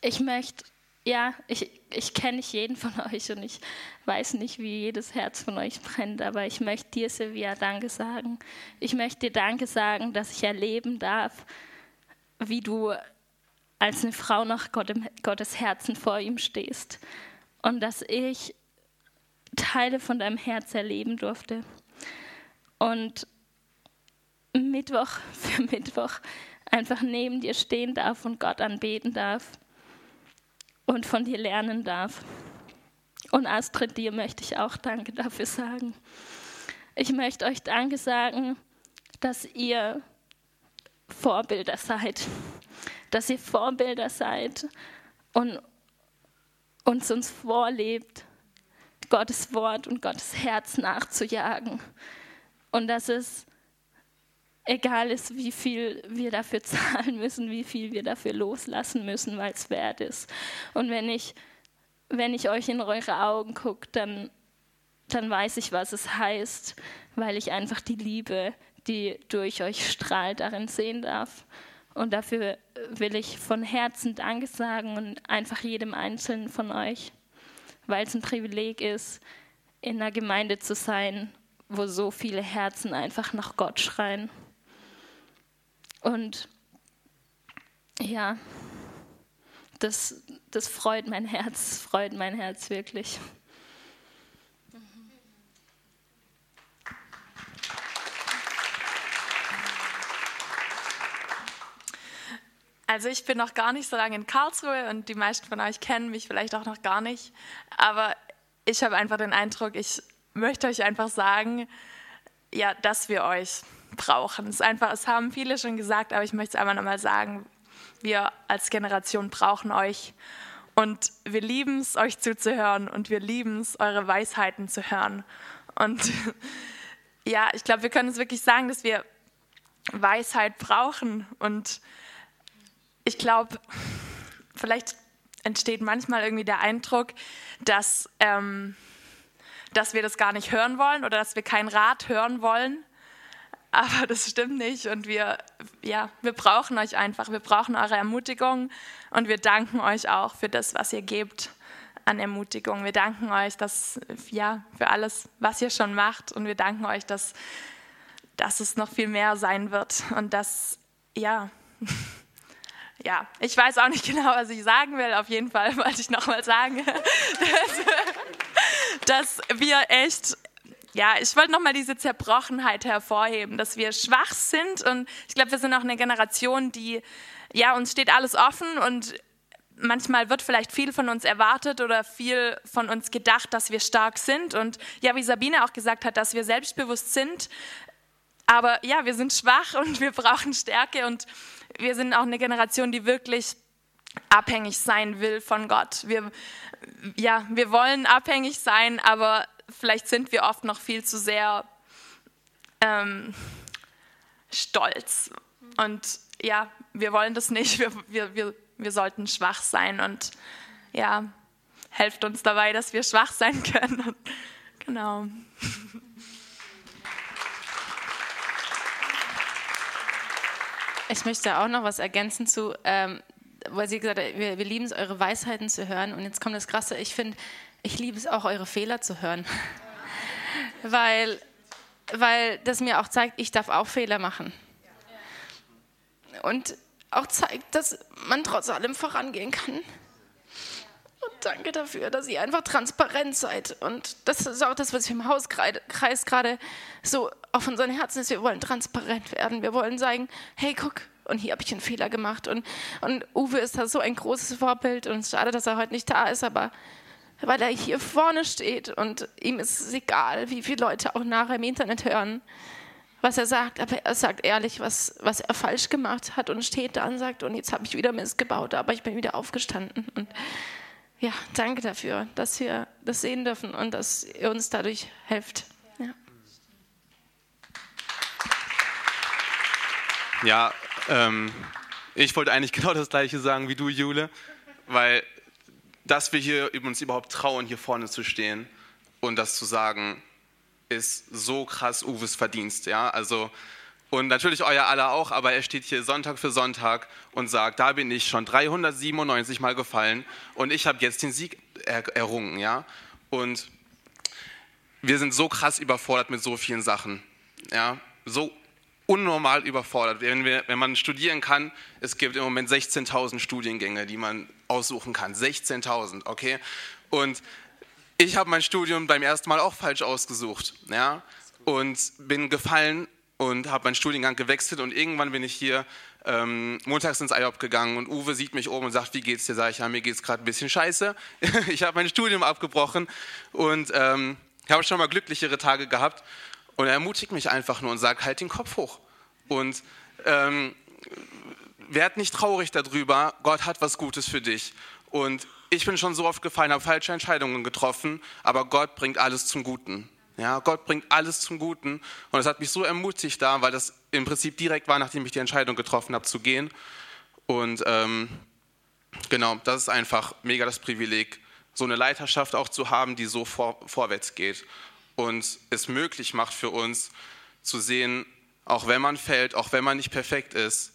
ich möchte, ja, ich, ich kenne nicht jeden von euch und ich weiß nicht, wie jedes Herz von euch brennt, aber ich möchte dir, Silvia, Danke sagen. Ich möchte dir Danke sagen, dass ich erleben darf, wie du als eine Frau nach Gottes Herzen vor ihm stehst und dass ich Teile von deinem Herz erleben durfte. Und Mittwoch für Mittwoch einfach neben dir stehen darf und Gott anbeten darf und von dir lernen darf. Und Astrid, dir möchte ich auch Danke dafür sagen. Ich möchte euch Danke sagen, dass ihr Vorbilder seid dass ihr Vorbilder seid und uns uns vorlebt, Gottes Wort und Gottes Herz nachzujagen. Und dass es egal ist, wie viel wir dafür zahlen müssen, wie viel wir dafür loslassen müssen, weil es wert ist. Und wenn ich, wenn ich euch in eure Augen gucke, dann, dann weiß ich, was es heißt, weil ich einfach die Liebe, die durch euch strahlt, darin sehen darf. Und dafür will ich von Herzen Danke sagen und einfach jedem Einzelnen von euch, weil es ein Privileg ist, in einer Gemeinde zu sein, wo so viele Herzen einfach nach Gott schreien. Und ja, das, das freut mein Herz, freut mein Herz wirklich. Also ich bin noch gar nicht so lange in Karlsruhe und die meisten von euch kennen mich vielleicht auch noch gar nicht. Aber ich habe einfach den Eindruck, ich möchte euch einfach sagen, ja, dass wir euch brauchen. Es einfach, es haben viele schon gesagt, aber ich möchte es einfach nochmal sagen, wir als Generation brauchen euch und wir lieben es, euch zuzuhören und wir lieben es, eure Weisheiten zu hören. Und ja, ich glaube, wir können es wirklich sagen, dass wir Weisheit brauchen und ich glaube, vielleicht entsteht manchmal irgendwie der Eindruck, dass, ähm, dass wir das gar nicht hören wollen oder dass wir keinen Rat hören wollen. Aber das stimmt nicht und wir, ja, wir brauchen euch einfach. Wir brauchen eure Ermutigung und wir danken euch auch für das, was ihr gebt an Ermutigung. Wir danken euch dass, ja, für alles, was ihr schon macht und wir danken euch, dass, dass es noch viel mehr sein wird und dass, ja, ja, ich weiß auch nicht genau, was ich sagen will. Auf jeden Fall wollte ich nochmal sagen, dass, dass wir echt ja, ich wollte nochmal diese Zerbrochenheit hervorheben, dass wir schwach sind und ich glaube, wir sind auch eine Generation, die, ja, uns steht alles offen und manchmal wird vielleicht viel von uns erwartet oder viel von uns gedacht, dass wir stark sind und ja, wie Sabine auch gesagt hat, dass wir selbstbewusst sind, aber ja, wir sind schwach und wir brauchen Stärke und wir sind auch eine Generation, die wirklich abhängig sein will von Gott. Wir, ja, wir wollen abhängig sein, aber vielleicht sind wir oft noch viel zu sehr ähm, stolz. Und ja, wir wollen das nicht. Wir, wir, wir, wir sollten schwach sein. Und ja, helft uns dabei, dass wir schwach sein können. genau. Ich möchte auch noch was ergänzen zu, ähm, weil sie gesagt hat, wir, wir lieben es, eure Weisheiten zu hören. Und jetzt kommt das Krasse, ich finde, ich liebe es auch, eure Fehler zu hören. weil, weil das mir auch zeigt, ich darf auch Fehler machen. Und auch zeigt, dass man trotz allem vorangehen kann. Und danke dafür, dass ihr einfach transparent seid. Und das ist auch das, was wir im Hauskreis gerade so auf unseren Herzen ist. Wir wollen transparent werden. Wir wollen sagen, hey, guck, und hier habe ich einen Fehler gemacht. Und, und Uwe ist da so ein großes Vorbild. Und schade, dass er heute nicht da ist, aber weil er hier vorne steht und ihm ist es egal, wie viele Leute auch nachher im Internet hören, was er sagt, aber er sagt ehrlich, was, was er falsch gemacht hat und steht da und sagt, und jetzt habe ich wieder Mist gebaut, aber ich bin wieder aufgestanden. Und ja, danke dafür, dass wir das sehen dürfen und dass ihr uns dadurch helft. Ja, ja ähm, ich wollte eigentlich genau das Gleiche sagen wie du, Jule, weil dass wir hier uns überhaupt trauen, hier vorne zu stehen und das zu sagen, ist so krass Uwes Verdienst. Ja? Also, und natürlich euer aller auch, aber er steht hier Sonntag für Sonntag und sagt, da bin ich schon 397 Mal gefallen und ich habe jetzt den Sieg er errungen. Ja? Und wir sind so krass überfordert mit so vielen Sachen. Ja? So unnormal überfordert. Wenn, wir, wenn man studieren kann, es gibt im Moment 16.000 Studiengänge, die man aussuchen kann. 16.000, okay? Und ich habe mein Studium beim ersten Mal auch falsch ausgesucht, ja? Und bin gefallen und habe meinen Studiengang gewechselt und irgendwann bin ich hier ähm, montags ins IOP gegangen und Uwe sieht mich oben und sagt, wie geht's dir? Sag ich, ja, mir geht's gerade ein bisschen scheiße. ich habe mein Studium abgebrochen und ähm, habe schon mal glücklichere Tage gehabt und er ermutigt mich einfach nur und sagt, halt den Kopf hoch. Und ähm, werd nicht traurig darüber, Gott hat was Gutes für dich. Und ich bin schon so oft gefallen, habe falsche Entscheidungen getroffen, aber Gott bringt alles zum Guten. Ja, Gott bringt alles zum Guten. Und es hat mich so ermutigt da, weil das im Prinzip direkt war, nachdem ich die Entscheidung getroffen habe, zu gehen. Und ähm, genau, das ist einfach mega das Privileg, so eine Leiterschaft auch zu haben, die so vor, vorwärts geht und es möglich macht für uns zu sehen, auch wenn man fällt, auch wenn man nicht perfekt ist,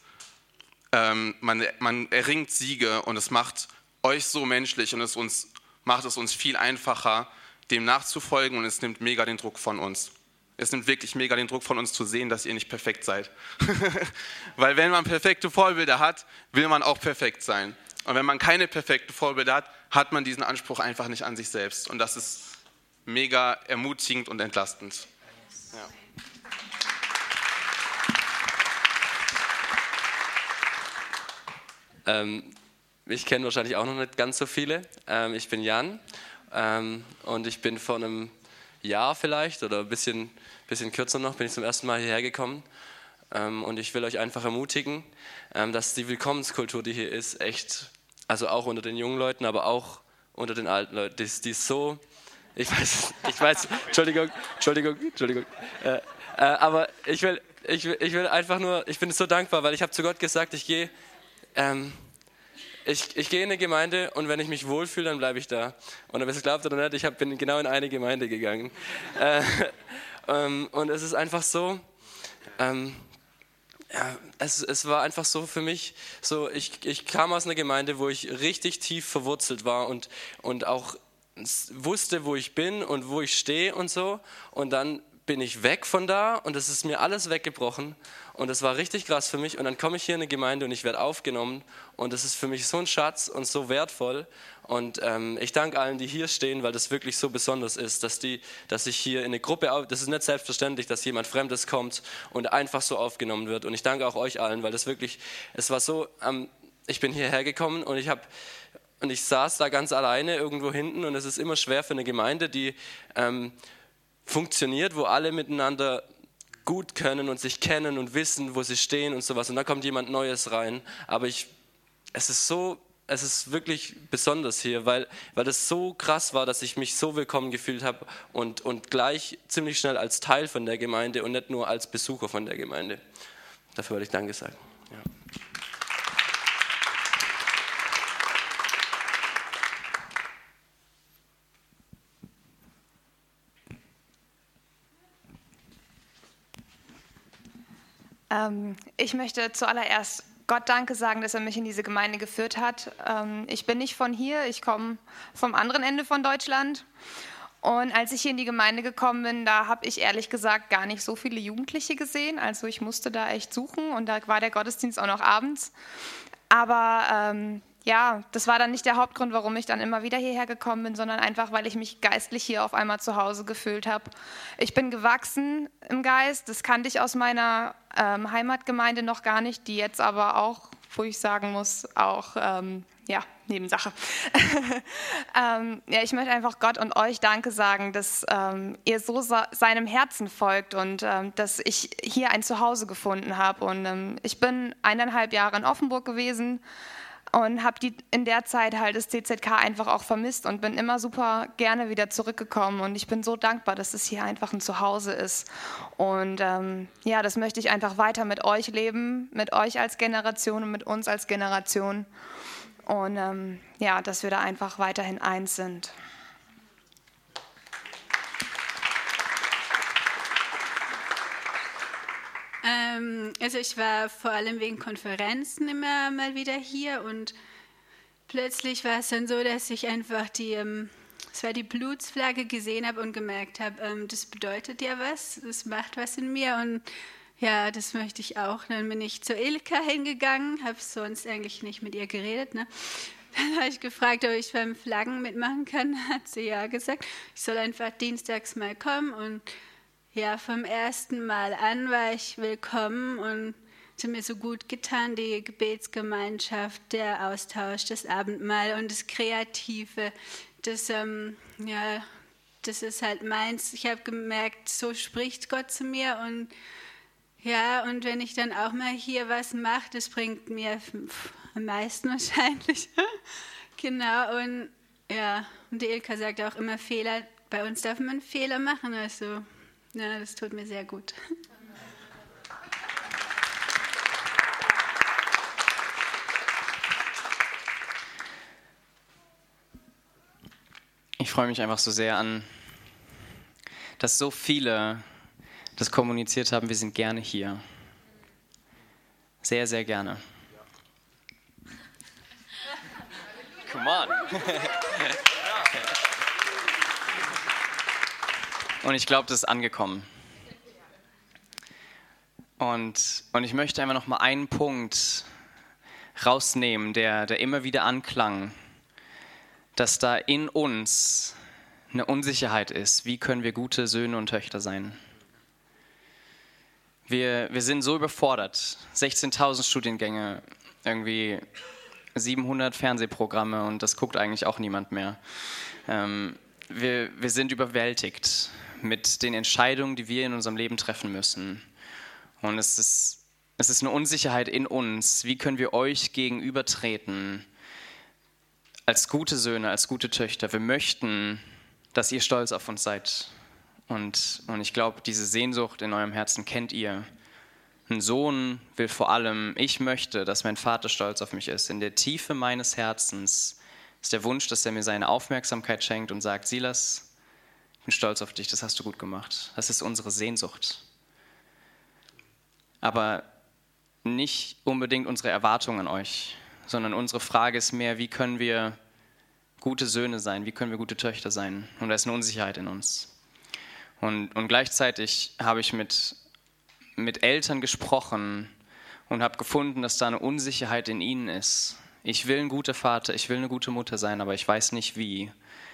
ähm, man, man erringt Siege und es macht euch so menschlich und es uns, macht es uns viel einfacher, dem nachzufolgen und es nimmt mega den Druck von uns. Es nimmt wirklich mega den Druck von uns zu sehen, dass ihr nicht perfekt seid. Weil wenn man perfekte Vorbilder hat, will man auch perfekt sein. Und wenn man keine perfekten Vorbilder hat, hat man diesen Anspruch einfach nicht an sich selbst. Und das ist mega ermutigend und entlastend. Ja. Ähm, ich kenne wahrscheinlich auch noch nicht ganz so viele. Ähm, ich bin Jan ähm, und ich bin vor einem Jahr vielleicht oder ein bisschen, bisschen kürzer noch, bin ich zum ersten Mal hierher gekommen. Ähm, und ich will euch einfach ermutigen, ähm, dass die Willkommenskultur, die hier ist, echt, also auch unter den jungen Leuten, aber auch unter den alten Leuten, die, die ist so ich weiß, ich weiß, Entschuldigung, Entschuldigung, Entschuldigung. Äh, äh, aber ich will, ich, ich will einfach nur, ich bin so dankbar, weil ich habe zu Gott gesagt, ich gehe, ähm, ich, ich gehe in eine Gemeinde und wenn ich mich wohlfühle, dann bleibe ich da. Und ob ihr es glaubt oder nicht, ich hab, bin genau in eine Gemeinde gegangen. Äh, ähm, und es ist einfach so, ähm, ja, es, es war einfach so für mich, so ich, ich kam aus einer Gemeinde, wo ich richtig tief verwurzelt war und, und auch wusste, wo ich bin und wo ich stehe und so. Und dann bin ich weg von da und es ist mir alles weggebrochen. Und das war richtig krass für mich. Und dann komme ich hier in eine Gemeinde und ich werde aufgenommen. Und das ist für mich so ein Schatz und so wertvoll. Und ähm, ich danke allen, die hier stehen, weil das wirklich so besonders ist, dass, die, dass ich hier in eine Gruppe, das ist nicht selbstverständlich, dass jemand Fremdes kommt und einfach so aufgenommen wird. Und ich danke auch euch allen, weil das wirklich, es war so, ähm, ich bin hierher gekommen und ich habe und ich saß da ganz alleine irgendwo hinten und es ist immer schwer für eine Gemeinde, die ähm, funktioniert, wo alle miteinander gut können und sich kennen und wissen, wo sie stehen und sowas. Und dann kommt jemand Neues rein. Aber ich, es ist so, es ist wirklich besonders hier, weil, weil das so krass war, dass ich mich so willkommen gefühlt habe und, und gleich ziemlich schnell als Teil von der Gemeinde und nicht nur als Besucher von der Gemeinde. Dafür wollte ich Danke sagen. Ja. Ich möchte zuallererst Gott Danke sagen, dass er mich in diese Gemeinde geführt hat. Ähm, ich bin nicht von hier, ich komme vom anderen Ende von Deutschland. Und als ich hier in die Gemeinde gekommen bin, da habe ich ehrlich gesagt gar nicht so viele Jugendliche gesehen. Also ich musste da echt suchen und da war der Gottesdienst auch noch abends. Aber ähm, ja, das war dann nicht der Hauptgrund, warum ich dann immer wieder hierher gekommen bin, sondern einfach, weil ich mich geistlich hier auf einmal zu Hause gefühlt habe. Ich bin gewachsen im Geist, das kannte ich aus meiner ähm, Heimatgemeinde noch gar nicht, die jetzt aber auch, wo ich sagen muss, auch ähm, ja, Nebensache. ähm, ja, ich möchte einfach Gott und euch Danke sagen, dass ähm, ihr so seinem Herzen folgt und ähm, dass ich hier ein Zuhause gefunden habe. Und ähm, ich bin eineinhalb Jahre in Offenburg gewesen und habe in der Zeit halt das CZK einfach auch vermisst und bin immer super gerne wieder zurückgekommen. Und ich bin so dankbar, dass es hier einfach ein Zuhause ist. Und ähm, ja, das möchte ich einfach weiter mit euch leben, mit euch als Generation und mit uns als Generation. Und ähm, ja, dass wir da einfach weiterhin eins sind. Ähm, also ich war vor allem wegen Konferenzen immer mal wieder hier und plötzlich war es dann so, dass ich einfach die, ähm, es war die Blutsflagge gesehen habe und gemerkt habe, ähm, das bedeutet ja was, das macht was in mir und ja, das möchte ich auch. Dann bin ich zu Ilka hingegangen, habe sonst eigentlich nicht mit ihr geredet. Ne? Dann habe ich gefragt, ob ich beim Flaggen mitmachen kann. Hat sie ja gesagt, ich soll einfach dienstags mal kommen und ja, vom ersten Mal an war ich willkommen und es hat mir so gut getan, die Gebetsgemeinschaft, der Austausch, das Abendmahl und das Kreative. Das, ähm, ja, das ist halt meins. Ich habe gemerkt, so spricht Gott zu mir und ja, und wenn ich dann auch mal hier was mache, das bringt mir am meisten wahrscheinlich. genau, und ja, und die Ilka sagt auch immer Fehler. Bei uns darf man Fehler machen, also ja, das tut mir sehr gut. Ich freue mich einfach so sehr an, dass so viele das kommuniziert haben, wir sind gerne hier. Sehr, sehr gerne. Come on. Und ich glaube, das ist angekommen. Und, und ich möchte einfach noch mal einen Punkt rausnehmen, der, der immer wieder anklang, dass da in uns eine Unsicherheit ist. Wie können wir gute Söhne und Töchter sein? Wir, wir sind so überfordert. 16.000 Studiengänge, irgendwie 700 Fernsehprogramme und das guckt eigentlich auch niemand mehr. Ähm, wir, wir sind überwältigt mit den Entscheidungen, die wir in unserem Leben treffen müssen. Und es ist, es ist eine Unsicherheit in uns. Wie können wir euch gegenübertreten als gute Söhne, als gute Töchter? Wir möchten, dass ihr stolz auf uns seid. Und, und ich glaube, diese Sehnsucht in eurem Herzen kennt ihr. Ein Sohn will vor allem, ich möchte, dass mein Vater stolz auf mich ist. In der Tiefe meines Herzens ist der Wunsch, dass er mir seine Aufmerksamkeit schenkt und sagt, Silas, bin stolz auf dich, das hast du gut gemacht. Das ist unsere Sehnsucht. Aber nicht unbedingt unsere Erwartung an euch, sondern unsere Frage ist mehr, wie können wir gute Söhne sein, wie können wir gute Töchter sein? Und da ist eine Unsicherheit in uns. Und, und gleichzeitig habe ich mit, mit Eltern gesprochen und habe gefunden, dass da eine Unsicherheit in ihnen ist. Ich will ein guter Vater, ich will eine gute Mutter sein, aber ich weiß nicht wie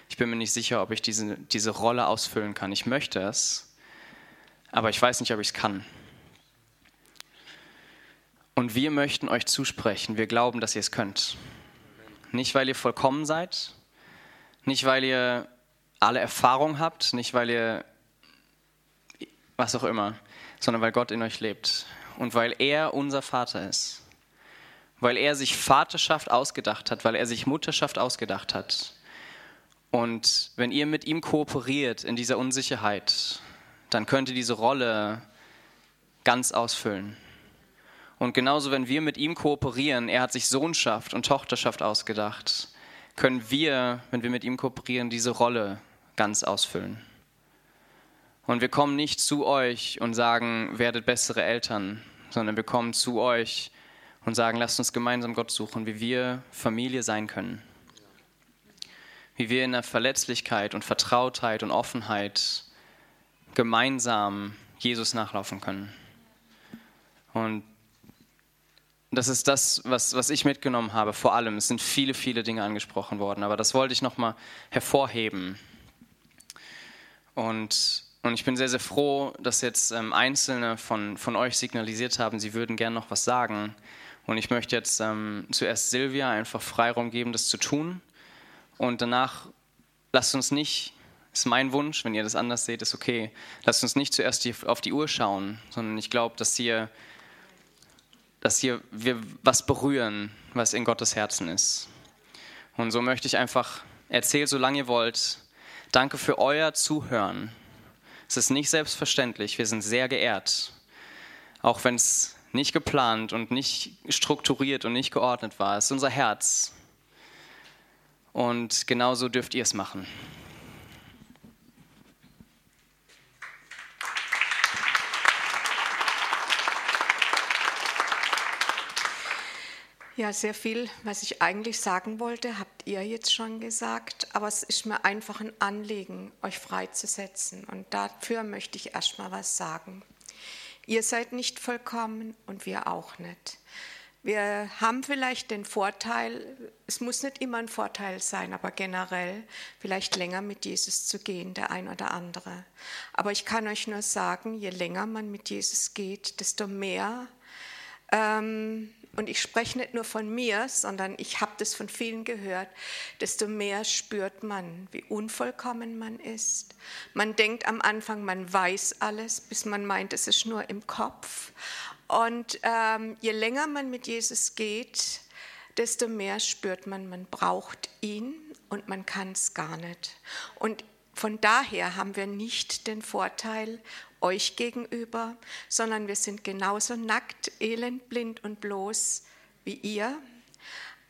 ich bin mir nicht sicher, ob ich diese, diese Rolle ausfüllen kann. Ich möchte es, aber ich weiß nicht, ob ich es kann. Und wir möchten euch zusprechen, wir glauben, dass ihr es könnt. Nicht, weil ihr vollkommen seid, nicht, weil ihr alle Erfahrung habt, nicht, weil ihr was auch immer, sondern weil Gott in euch lebt und weil er unser Vater ist. Weil er sich Vaterschaft ausgedacht hat, weil er sich Mutterschaft ausgedacht hat und wenn ihr mit ihm kooperiert in dieser Unsicherheit, dann könnt ihr diese Rolle ganz ausfüllen. Und genauso, wenn wir mit ihm kooperieren, er hat sich Sohnschaft und Tochterschaft ausgedacht, können wir, wenn wir mit ihm kooperieren, diese Rolle ganz ausfüllen. Und wir kommen nicht zu euch und sagen, werdet bessere Eltern, sondern wir kommen zu euch und sagen, lasst uns gemeinsam Gott suchen, wie wir Familie sein können. Wie wir in der Verletzlichkeit und Vertrautheit und Offenheit gemeinsam Jesus nachlaufen können. Und das ist das, was, was ich mitgenommen habe, vor allem. Es sind viele, viele Dinge angesprochen worden, aber das wollte ich nochmal hervorheben. Und, und ich bin sehr, sehr froh, dass jetzt ähm, Einzelne von, von euch signalisiert haben, sie würden gerne noch was sagen. Und ich möchte jetzt ähm, zuerst Silvia einfach Freiraum geben, das zu tun. Und danach lasst uns nicht, ist mein Wunsch, wenn ihr das anders seht, ist okay, lasst uns nicht zuerst auf die Uhr schauen, sondern ich glaube, dass hier, dass hier wir was berühren, was in Gottes Herzen ist. Und so möchte ich einfach, erzählen, solange ihr wollt, danke für euer Zuhören. Es ist nicht selbstverständlich, wir sind sehr geehrt, auch wenn es nicht geplant und nicht strukturiert und nicht geordnet war. Es ist unser Herz. Und genauso dürft ihr es machen. Ja, sehr viel, was ich eigentlich sagen wollte, habt ihr jetzt schon gesagt, aber es ist mir einfach ein Anliegen, euch freizusetzen. Und dafür möchte ich erstmal was sagen. Ihr seid nicht vollkommen und wir auch nicht. Wir haben vielleicht den Vorteil, es muss nicht immer ein Vorteil sein, aber generell vielleicht länger mit Jesus zu gehen, der ein oder andere. Aber ich kann euch nur sagen, je länger man mit Jesus geht, desto mehr ähm, und ich spreche nicht nur von mir, sondern ich habe das von vielen gehört, desto mehr spürt man, wie unvollkommen man ist. Man denkt am Anfang, man weiß alles, bis man meint, es ist nur im Kopf. Und ähm, je länger man mit Jesus geht, desto mehr spürt man, man braucht ihn und man kann es gar nicht. Und von daher haben wir nicht den Vorteil euch gegenüber, sondern wir sind genauso nackt, elend, blind und bloß wie ihr.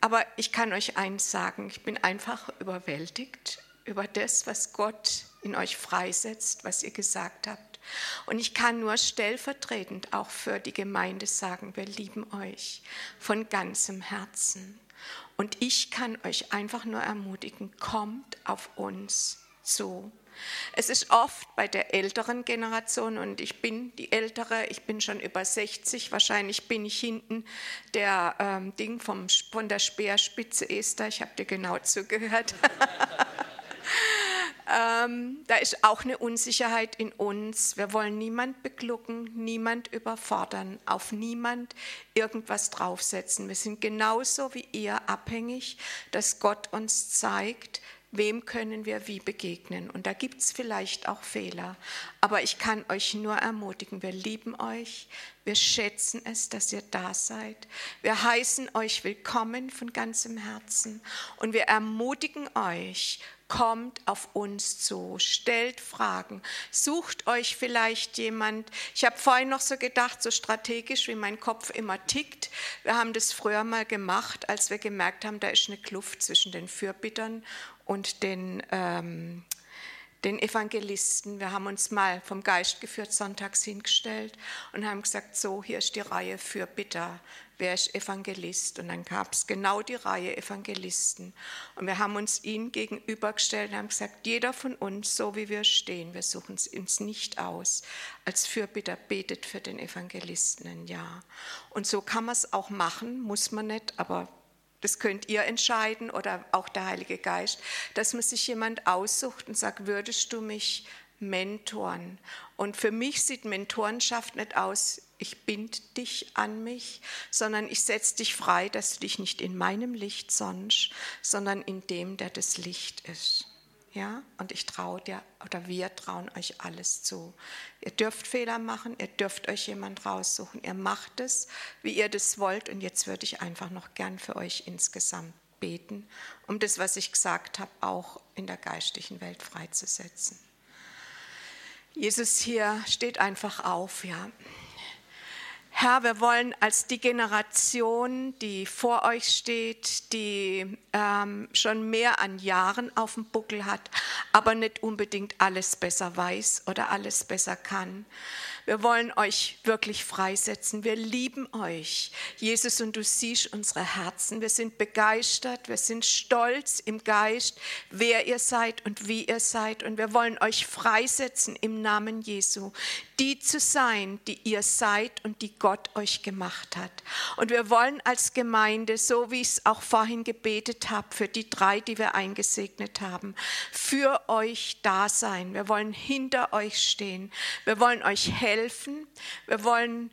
Aber ich kann euch eins sagen, ich bin einfach überwältigt über das, was Gott in euch freisetzt, was ihr gesagt habt. Und ich kann nur stellvertretend auch für die Gemeinde sagen, wir lieben euch von ganzem Herzen. Und ich kann euch einfach nur ermutigen, kommt auf uns zu. Es ist oft bei der älteren Generation, und ich bin die ältere, ich bin schon über 60, wahrscheinlich bin ich hinten der ähm, Ding vom, von der Speerspitze Esther, ich habe dir genau zugehört. ähm, da ist auch eine Unsicherheit in uns. Wir wollen niemand beglucken, niemand überfordern, auf niemand irgendwas draufsetzen. Wir sind genauso wie ihr abhängig, dass Gott uns zeigt, wem können wir wie begegnen. Und da gibt es vielleicht auch Fehler. Aber ich kann euch nur ermutigen, wir lieben euch, wir schätzen es, dass ihr da seid. Wir heißen euch willkommen von ganzem Herzen und wir ermutigen euch, kommt auf uns zu, stellt Fragen, sucht euch vielleicht jemand. Ich habe vorhin noch so gedacht, so strategisch, wie mein Kopf immer tickt. Wir haben das früher mal gemacht, als wir gemerkt haben, da ist eine Kluft zwischen den Fürbittern und den, ähm, den Evangelisten. Wir haben uns mal vom Geist geführt sonntags hingestellt und haben gesagt, so, hier ist die Reihe für Bitter. Wer ist Evangelist? Und dann gab es genau die Reihe Evangelisten. Und wir haben uns ihnen gegenübergestellt und haben gesagt, jeder von uns, so wie wir stehen, wir suchen es uns nicht aus. Als Fürbitter betet für den Evangelisten ein Jahr. Und so kann man es auch machen, muss man nicht, aber das könnt ihr entscheiden oder auch der Heilige Geist, dass man sich jemand aussucht und sagt, würdest du mich mentoren? Und für mich sieht Mentorenschaft nicht aus, ich bind dich an mich, sondern ich setze dich frei, dass du dich nicht in meinem Licht sonnst, sondern in dem, der das Licht ist. Ja, und ich traue dir oder wir trauen euch alles zu. Ihr dürft Fehler machen, ihr dürft euch jemand raussuchen, ihr macht es, wie ihr das wollt. Und jetzt würde ich einfach noch gern für euch insgesamt beten, um das, was ich gesagt habe, auch in der geistlichen Welt freizusetzen. Jesus hier steht einfach auf, ja. Herr, wir wollen als die Generation, die vor euch steht, die ähm, schon mehr an Jahren auf dem Buckel hat, aber nicht unbedingt alles besser weiß oder alles besser kann, Wir wollen euch wirklich freisetzen. Wir lieben euch, Jesus, und du siehst unsere Herzen. Wir sind begeistert, wir sind stolz im Geist, wer ihr seid und wie ihr seid. Und wir wollen euch freisetzen im Namen Jesu, die zu sein, die ihr seid und die Gott euch gemacht hat. Und wir wollen als Gemeinde, so wie ich es auch vorhin gebetet habe, für die drei, die wir eingesegnet haben, für euch da sein. Wir wollen hinter euch stehen. Wir wollen euch helfen. Wir wollen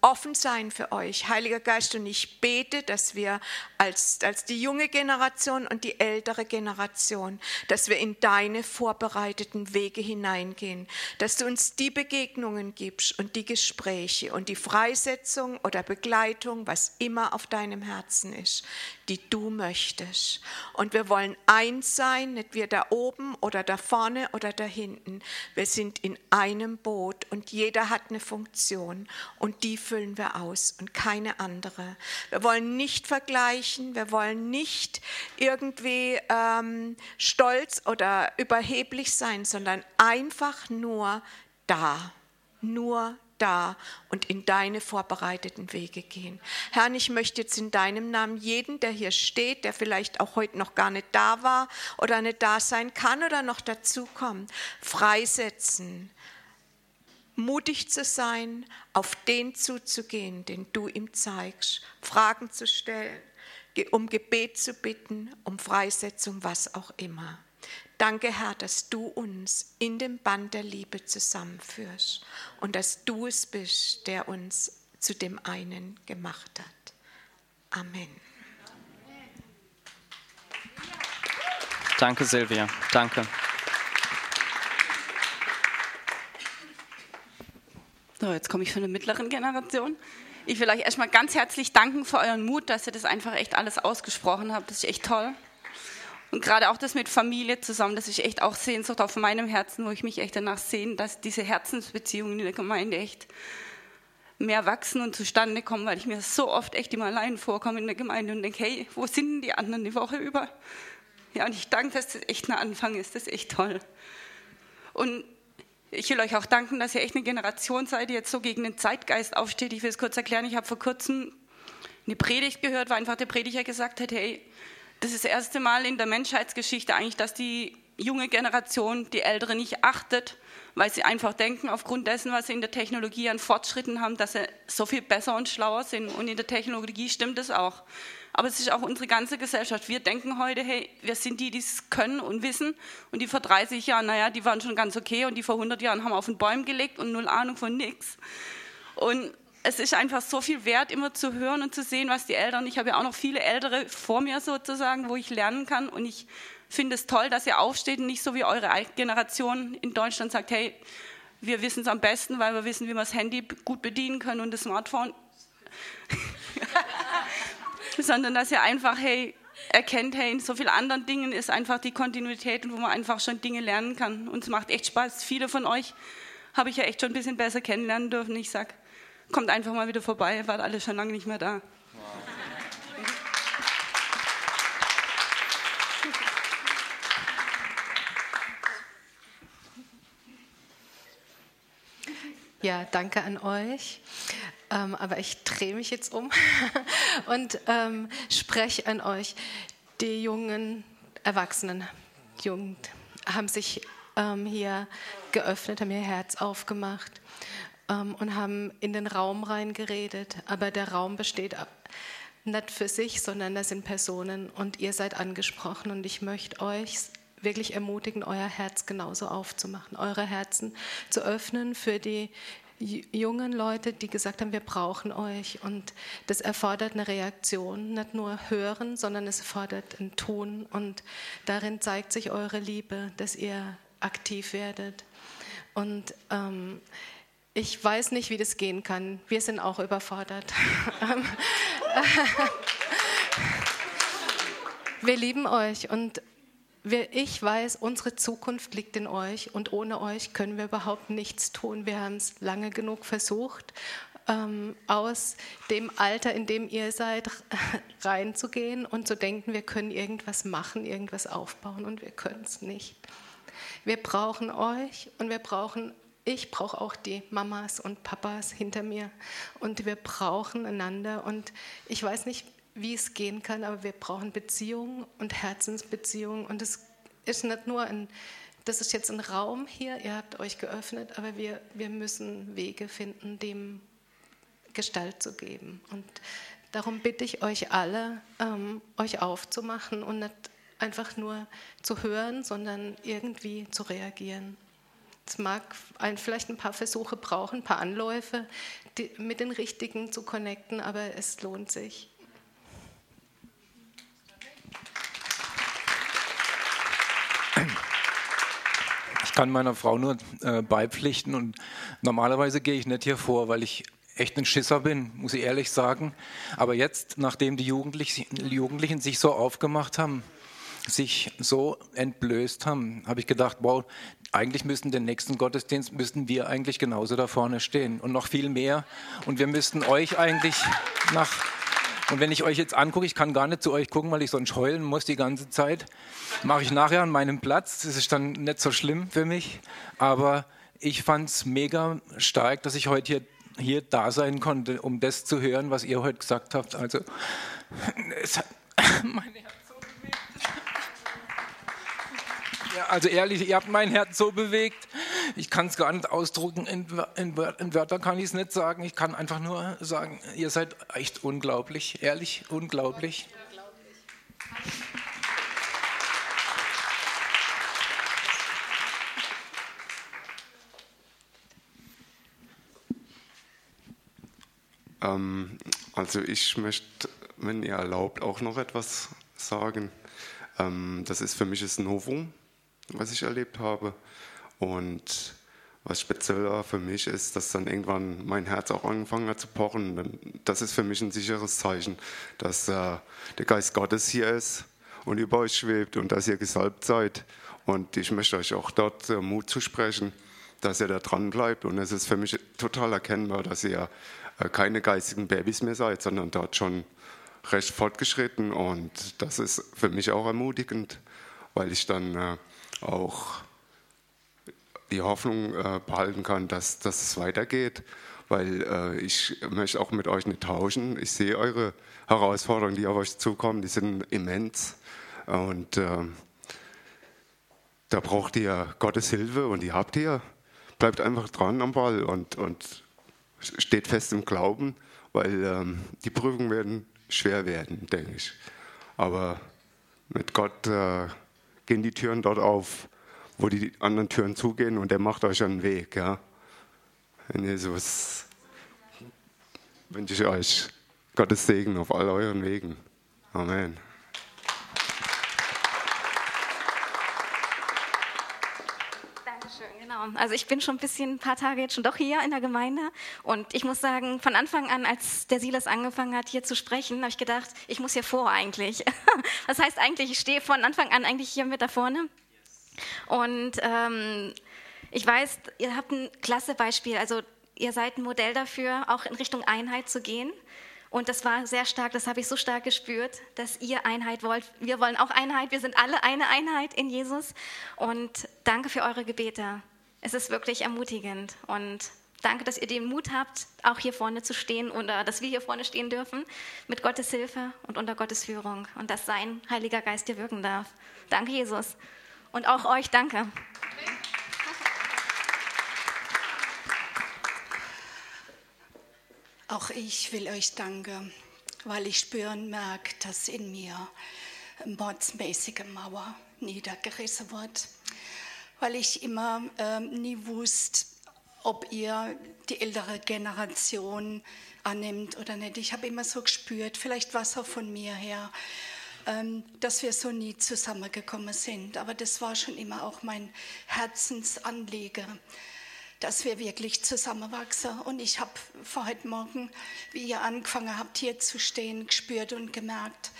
offen sein für euch. Heiliger Geist, und ich bete, dass wir als, als die junge Generation und die ältere Generation, dass wir in deine vorbereiteten Wege hineingehen, dass du uns die Begegnungen gibst und die Gespräche und die Freisetzung oder Begleitung, was immer auf deinem Herzen ist, die du möchtest. Und wir wollen eins sein, nicht wir da oben oder da vorne oder da hinten. Wir sind in einem Boot und jeder hat eine Funktion und die füllen wir aus und keine andere. Wir wollen nicht vergleichen, wir wollen nicht irgendwie ähm, stolz oder überheblich sein, sondern einfach nur da, nur da und in deine vorbereiteten Wege gehen. Herr, ich möchte jetzt in deinem Namen jeden, der hier steht, der vielleicht auch heute noch gar nicht da war oder nicht da sein kann oder noch dazukommt, freisetzen mutig zu sein, auf den zuzugehen, den du ihm zeigst, Fragen zu stellen, um Gebet zu bitten, um Freisetzung, was auch immer. Danke, Herr, dass du uns in dem Band der Liebe zusammenführst und dass du es bist, der uns zu dem einen gemacht hat. Amen. Danke, Silvia. Danke. So, jetzt komme ich von der mittleren Generation. Ich will euch erstmal ganz herzlich danken für euren Mut, dass ihr das einfach echt alles ausgesprochen habt. Das ist echt toll. Und gerade auch das mit Familie zusammen, das ist echt auch Sehnsucht auf meinem Herzen, wo ich mich echt danach sehne, dass diese Herzensbeziehungen in der Gemeinde echt mehr wachsen und zustande kommen, weil ich mir so oft echt immer allein vorkomme in der Gemeinde und denke, hey, wo sind denn die anderen die Woche über? Ja, und ich danke, dass das echt ein Anfang ist, das ist echt toll. Und ich will euch auch danken, dass ihr echt eine Generation seid, die jetzt so gegen den Zeitgeist aufsteht. Ich will es kurz erklären. Ich habe vor kurzem eine Predigt gehört, weil einfach der Prediger gesagt hat, hey, das ist das erste Mal in der Menschheitsgeschichte eigentlich, dass die junge Generation die ältere nicht achtet, weil sie einfach denken, aufgrund dessen, was sie in der Technologie an Fortschritten haben, dass sie so viel besser und schlauer sind. Und in der Technologie stimmt es auch aber es ist auch unsere ganze Gesellschaft. Wir denken heute, hey, wir sind die, die es können und wissen. Und die vor 30 Jahren, naja, die waren schon ganz okay. Und die vor 100 Jahren haben auf den Bäumen gelegt und null Ahnung von nichts. Und es ist einfach so viel wert, immer zu hören und zu sehen, was die Eltern, ich habe ja auch noch viele Ältere vor mir sozusagen, wo ich lernen kann. Und ich finde es toll, dass ihr aufsteht und nicht so wie eure Generation in Deutschland sagt, hey, wir wissen es am besten, weil wir wissen, wie wir das Handy gut bedienen können und das Smartphone. sondern dass ihr einfach, hey, erkennt, hey, in so vielen anderen Dingen ist einfach die Kontinuität und wo man einfach schon Dinge lernen kann. Und es macht echt Spaß. Viele von euch habe ich ja echt schon ein bisschen besser kennenlernen dürfen. Ich sage, kommt einfach mal wieder vorbei, wart alle schon lange nicht mehr da. Ja, danke an euch. Ähm, aber ich drehe mich jetzt um und ähm, spreche an euch. Die jungen Erwachsenen, Jugend, haben sich ähm, hier geöffnet, haben ihr Herz aufgemacht ähm, und haben in den Raum reingeredet. Aber der Raum besteht nicht für sich, sondern da sind Personen und ihr seid angesprochen. Und ich möchte euch wirklich ermutigen, euer Herz genauso aufzumachen, eure Herzen zu öffnen für die jungen Leute, die gesagt haben, wir brauchen euch. Und das erfordert eine Reaktion, nicht nur hören, sondern es erfordert ein Tun. Und darin zeigt sich eure Liebe, dass ihr aktiv werdet. Und ähm, ich weiß nicht, wie das gehen kann. Wir sind auch überfordert. wir lieben euch und ich weiß, unsere Zukunft liegt in euch und ohne euch können wir überhaupt nichts tun. Wir haben es lange genug versucht, ähm, aus dem Alter, in dem ihr seid, reinzugehen und zu denken, wir können irgendwas machen, irgendwas aufbauen und wir können es nicht. Wir brauchen euch und wir brauchen ich brauche auch die Mamas und Papas hinter mir und wir brauchen einander und ich weiß nicht, wie es gehen kann, aber wir brauchen Beziehungen und Herzensbeziehungen und es ist nicht nur ein, das ist jetzt ein Raum hier, ihr habt euch geöffnet, aber wir, wir müssen Wege finden, dem Gestalt zu geben und darum bitte ich euch alle, ähm, euch aufzumachen und nicht einfach nur zu hören, sondern irgendwie zu reagieren. Es mag ein, vielleicht ein paar Versuche brauchen, ein paar Anläufe, die, mit den Richtigen zu connecten, aber es lohnt sich. Kann meiner Frau nur äh, beipflichten und normalerweise gehe ich nicht hier vor, weil ich echt ein Schisser bin, muss ich ehrlich sagen. Aber jetzt, nachdem die Jugendlichen, Jugendlichen sich so aufgemacht haben, sich so entblößt haben, habe ich gedacht, wow, eigentlich müssten den nächsten Gottesdienst, müssten wir eigentlich genauso da vorne stehen und noch viel mehr. Und wir müssten euch eigentlich nach, und wenn ich euch jetzt angucke, ich kann gar nicht zu euch gucken, weil ich sonst heulen muss die ganze Zeit, mache ich nachher an meinem Platz, das ist dann nicht so schlimm für mich, aber ich fand es mega stark, dass ich heute hier hier da sein konnte, um das zu hören, was ihr heute gesagt habt. Also, es hat mein Herz so bewegt. Ja, also ehrlich, ihr habt mein Herz so bewegt. Ich kann es gar nicht ausdrucken. In, in, in Wörtern kann ich es nicht sagen. Ich kann einfach nur sagen, ihr seid echt unglaublich. Ehrlich, unglaublich. Ähm, also ich möchte, wenn ihr erlaubt, auch noch etwas sagen. Ähm, das ist für mich ein Novum, was ich erlebt habe. Und was speziell für mich ist, dass dann irgendwann mein Herz auch angefangen hat zu pochen. Das ist für mich ein sicheres Zeichen, dass äh, der Geist Gottes hier ist und über euch schwebt und dass ihr gesalbt seid. Und ich möchte euch auch dort äh, Mut zu sprechen, dass ihr da dran bleibt. Und es ist für mich total erkennbar, dass ihr äh, keine geistigen Babys mehr seid, sondern dort schon recht fortgeschritten. Und das ist für mich auch ermutigend, weil ich dann äh, auch die Hoffnung äh, behalten kann, dass, dass es weitergeht. Weil ich möchte auch mit euch nicht tauschen. Ich sehe eure Herausforderungen, die auf euch zukommen, die sind immens. Und da braucht ihr Gottes Hilfe und die habt ihr. Bleibt einfach dran am Ball und, und steht fest im Glauben, weil ähm, die Prüfungen werden schwer werden, denke ich. Aber mit Gott äh, gehen die Türen dort auf, wo die anderen Türen zugehen und er macht euch einen Weg. Ja? In Jesus wünsche ich euch Gottes Segen auf all euren Wegen. Amen. Genau. Also ich bin schon ein bisschen ein paar Tage jetzt schon doch hier in der Gemeinde und ich muss sagen, von Anfang an, als der Silas angefangen hat, hier zu sprechen, habe ich gedacht, ich muss hier vor eigentlich. Das heißt eigentlich, ich stehe von Anfang an eigentlich hier mit da vorne und ähm, ich weiß, ihr habt ein klasse Beispiel, also ihr seid ein Modell dafür, auch in Richtung Einheit zu gehen. Und das war sehr stark, das habe ich so stark gespürt, dass ihr Einheit wollt. Wir wollen auch Einheit, wir sind alle eine Einheit in Jesus. Und danke für eure Gebete. Es ist wirklich ermutigend und danke, dass ihr den Mut habt, auch hier vorne zu stehen oder dass wir hier vorne stehen dürfen mit Gottes Hilfe und unter Gottes Führung und dass sein Heiliger Geist hier wirken darf. Danke, Jesus. Und auch euch danke. Auch ich will euch danken, weil ich spüren merke, dass in mir mordsmäßige Mauer niedergerissen wird weil ich immer ähm, nie wusste, ob ihr die ältere Generation annimmt oder nicht. Ich habe immer so gespürt, vielleicht war es auch von mir her, dass wir so nie zusammengekommen sind. Aber das war schon immer auch mein Herzensanliegen, dass wir wirklich zusammenwachsen. Und ich habe vor heute Morgen, wie ihr angefangen habt, hier zu stehen, gespürt und gemerkt,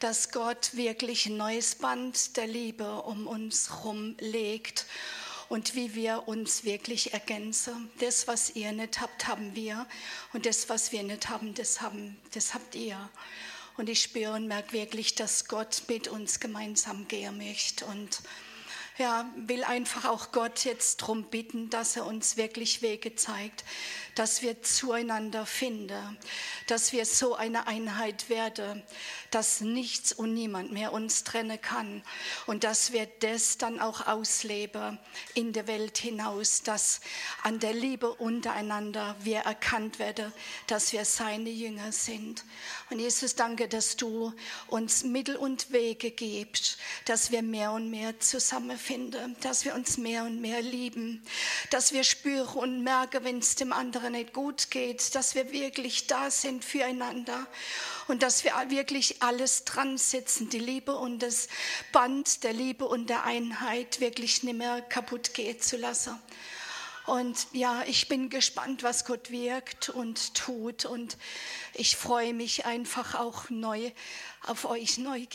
dass Gott wirklich ein neues Band der Liebe um uns herum legt und wie wir uns wirklich ergänzen. Das, was ihr nicht habt, haben wir und das, was wir nicht haben, das, haben, das habt ihr. Und ich spüre und merke wirklich, dass Gott mit uns gemeinsam gehen möchte. Und ja, will einfach auch Gott jetzt darum bitten, dass er uns wirklich Wege zeigt, dass wir zueinander finden, dass wir so eine Einheit werden, dass nichts und niemand mehr uns trennen kann und dass wir das dann auch ausleben in der Welt hinaus, dass an der Liebe untereinander wir erkannt werden, dass wir seine Jünger sind. Und Jesus, danke, dass du uns Mittel und Wege gibst, dass wir mehr und mehr zusammenfinden, dass wir uns mehr und mehr lieben, dass wir spüren und merken, wenn es dem anderen nicht gut geht, dass wir wirklich da sind füreinander und dass wir wirklich alles dran setzen, die Liebe und das Band der Liebe und der Einheit wirklich nicht mehr kaputt gehen zu lassen. Und ja, ich bin gespannt, was Gott wirkt und tut. Und ich freue mich einfach auch neu auf euch neu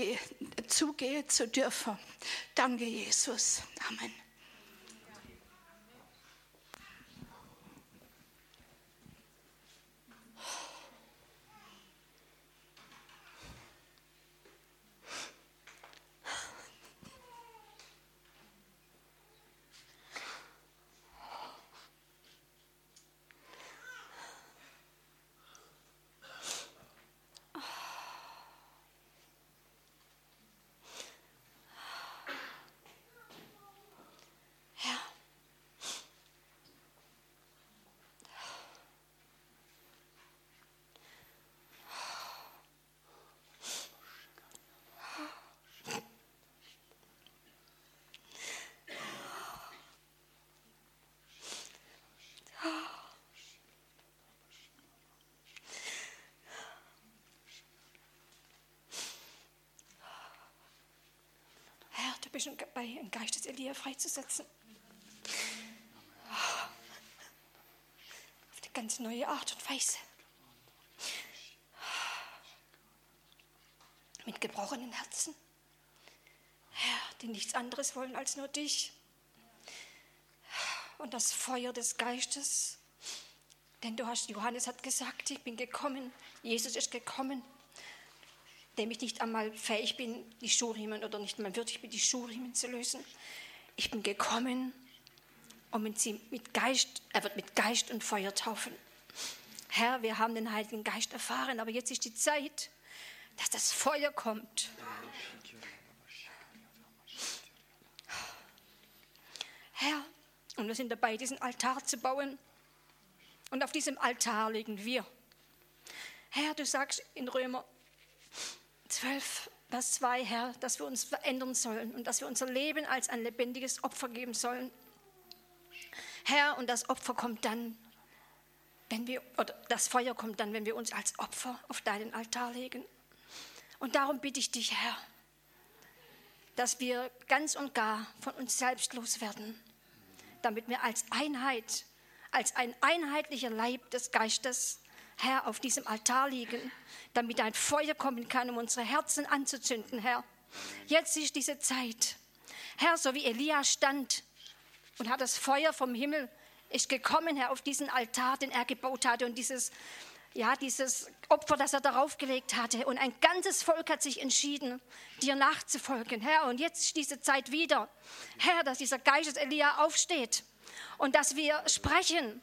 zugehen zu dürfen. Danke, Jesus. Amen. Und dabei, einen Geist des Elia freizusetzen. Auf eine ganz neue Art und Weise. Mit gebrochenen Herzen. Herr, die nichts anderes wollen als nur dich. Und das Feuer des Geistes. Denn du hast, Johannes hat gesagt, ich bin gekommen, Jesus ist gekommen, dem ich nicht einmal fähig bin, die Schuhriemen oder nicht einmal würdig bin, die Schuhriemen zu lösen. Ich bin gekommen, um sie mit Geist, er wird mit Geist und Feuer taufen. Herr, wir haben den Heiligen Geist erfahren, aber jetzt ist die Zeit, dass das Feuer kommt. Herr, und wir sind dabei, diesen Altar zu bauen. Und auf diesem Altar legen wir. Herr, du sagst in Römer 12, Vers 2, Herr, dass wir uns verändern sollen und dass wir unser Leben als ein lebendiges Opfer geben sollen. Herr, und das Opfer kommt dann, wenn wir, oder das Feuer kommt dann, wenn wir uns als Opfer auf deinen Altar legen. Und darum bitte ich dich, Herr, dass wir ganz und gar von uns selbst loswerden, damit wir als Einheit, als ein einheitlicher Leib des Geistes Herr, auf diesem Altar liegen, damit ein Feuer kommen kann, um unsere Herzen anzuzünden, Herr. Jetzt ist diese Zeit. Herr, so wie Elia stand und hat das Feuer vom Himmel, ist gekommen, Herr, auf diesen Altar, den er gebaut hatte und dieses, ja, dieses Opfer, das er darauf gelegt hatte. Und ein ganzes Volk hat sich entschieden, dir nachzufolgen, Herr. Und jetzt ist diese Zeit wieder, Herr, dass dieser Geist Elia aufsteht und dass wir sprechen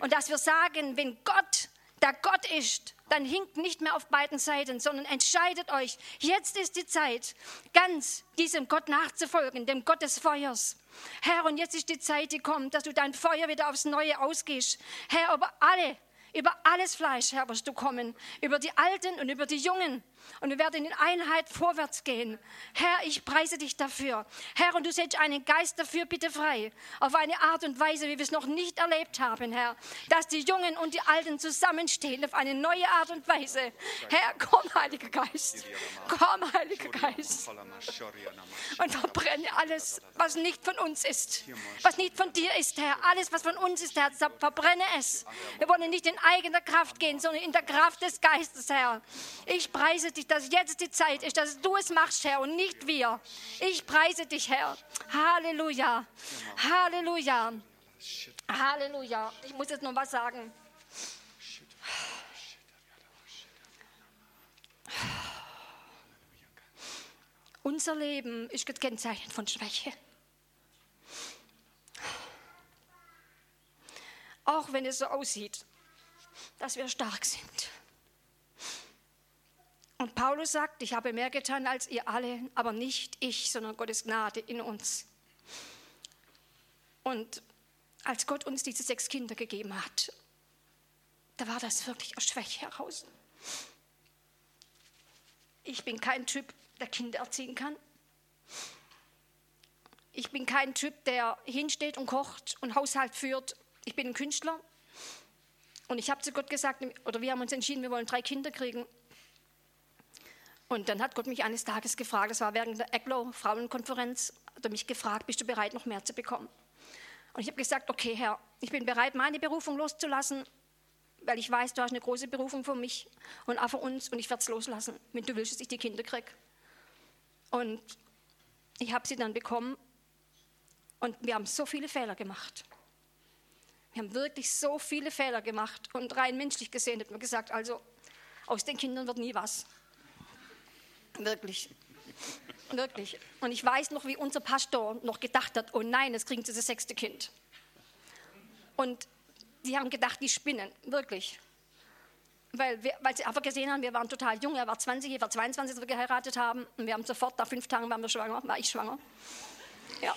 und dass wir sagen, wenn Gott da Gott ist, dann hinkt nicht mehr auf beiden Seiten, sondern entscheidet euch, jetzt ist die Zeit, ganz diesem Gott nachzufolgen, dem Gott des Feuers. Herr, und jetzt ist die Zeit, die kommt, dass du dein Feuer wieder aufs Neue ausgehst. Herr, aber alle, über alles Fleisch, Herr, wirst du kommen. Über die Alten und über die Jungen. Und wir werden in Einheit vorwärts gehen. Herr, ich preise dich dafür. Herr, und du setzt einen Geist dafür bitte frei. Auf eine Art und Weise, wie wir es noch nicht erlebt haben, Herr. Dass die Jungen und die Alten zusammenstehen auf eine neue Art und Weise. Herr, komm, Heiliger Geist. Komm, Heiliger Geist. Und verbrenne alles, was nicht von uns ist. Was nicht von dir ist, Herr. Alles, was von uns ist, Herr, verbrenne es. Wir wollen nicht in eigener Kraft gehen, sondern in der Kraft des Geistes, Herr. Ich preise dich, dass jetzt die Zeit ist, dass du es machst, Herr, und nicht wir. Ich preise dich, Herr. Halleluja. Halleluja. Halleluja. Ich muss jetzt noch was sagen. Unser Leben ist gekennzeichnet von Schwäche. Auch wenn es so aussieht, dass wir stark sind. Und Paulus sagt, ich habe mehr getan als ihr alle, aber nicht ich, sondern Gottes Gnade in uns. Und als Gott uns diese sechs Kinder gegeben hat, da war das wirklich aus Schwäche heraus. Ich bin kein Typ, der Kinder erziehen kann. Ich bin kein Typ, der hinsteht und kocht und Haushalt führt. Ich bin ein Künstler. Und ich habe zu Gott gesagt, oder wir haben uns entschieden, wir wollen drei Kinder kriegen. Und dann hat Gott mich eines Tages gefragt, das war während der Eglow Frauenkonferenz, hat er mich gefragt, bist du bereit, noch mehr zu bekommen? Und ich habe gesagt, okay, Herr, ich bin bereit, meine Berufung loszulassen, weil ich weiß, du hast eine große Berufung für mich und auch für uns und ich werde es loslassen, wenn du willst, dass ich die Kinder kriege. Und ich habe sie dann bekommen und wir haben so viele Fehler gemacht. Wir haben wirklich so viele Fehler gemacht und rein menschlich gesehen hat man gesagt, also aus den Kindern wird nie was. Wirklich. Wirklich. Und ich weiß noch, wie unser Pastor noch gedacht hat, oh nein, jetzt kriegen sie das sechste Kind. Und die haben gedacht, die spinnen, wirklich. Weil, wir, weil sie einfach gesehen haben, wir waren total jung, er war 20, ich war 22, als wir geheiratet haben. Und wir haben sofort, nach fünf Tagen waren wir schwanger, war ich schwanger. Ja.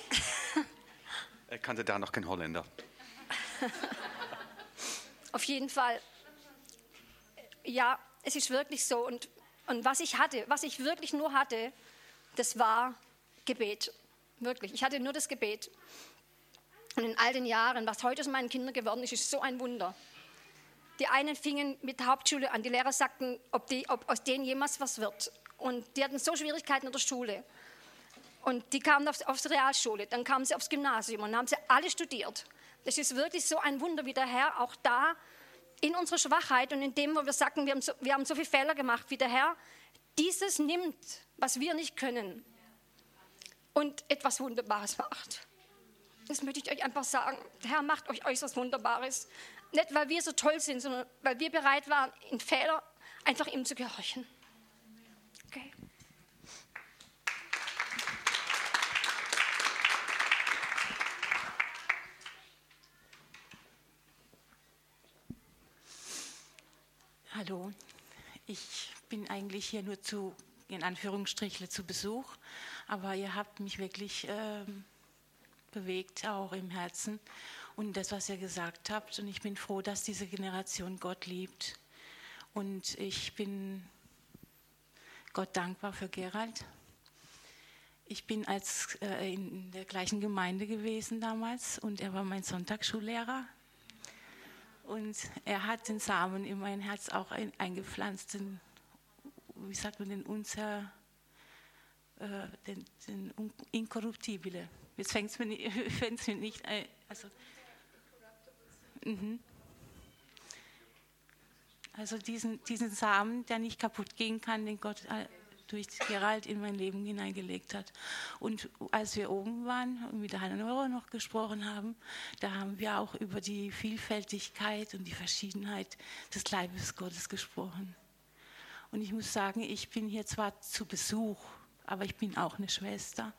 Er kannte da noch keinen Holländer. Auf jeden Fall, ja, es ist wirklich so. Und, und was ich hatte, was ich wirklich nur hatte, das war Gebet. Wirklich. Ich hatte nur das Gebet. Und in all den Jahren, was heute aus meinen Kindern geworden ist, ist so ein Wunder. Die einen fingen mit der Hauptschule an. Die Lehrer sagten, ob, die, ob aus denen jemals was wird. Und die hatten so Schwierigkeiten in der Schule. Und die kamen aufs, aufs Realschule, dann kamen sie aufs Gymnasium und haben sie alle studiert. Das ist wirklich so ein Wunder, wie der Herr auch da in unserer Schwachheit und in dem, wo wir sagen, wir haben so, wir haben so viele Fehler gemacht, wie der Herr dieses nimmt, was wir nicht können, und etwas Wunderbares macht. Das möchte ich euch einfach sagen. Der Herr macht euch äußerst Wunderbares. Nicht, weil wir so toll sind, sondern weil wir bereit waren, in Fehler einfach ihm zu gehorchen. Hallo, ich bin eigentlich hier nur zu, in Anführungsstrichle, zu Besuch, aber ihr habt mich wirklich äh, bewegt, auch im Herzen und das, was ihr gesagt habt. Und ich bin froh, dass diese Generation Gott liebt. Und ich bin Gott dankbar für Gerald. Ich bin als, äh, in der gleichen Gemeinde gewesen damals und er war mein Sonntagsschullehrer und er hat den Samen in mein Herz auch ein, eingepflanzt, den, wie sagt man, den unser, äh, den, den Inkorruptibile. Jetzt fängt es mir, mir nicht ein. Also, mhm. also diesen, diesen Samen, der nicht kaputt gehen kann, den Gott durch Gerald in mein Leben hineingelegt hat. Und als wir oben waren und mit Hannelore noch gesprochen haben, da haben wir auch über die Vielfältigkeit und die Verschiedenheit des Leibes Gottes gesprochen. Und ich muss sagen, ich bin hier zwar zu Besuch, aber ich bin auch eine Schwester.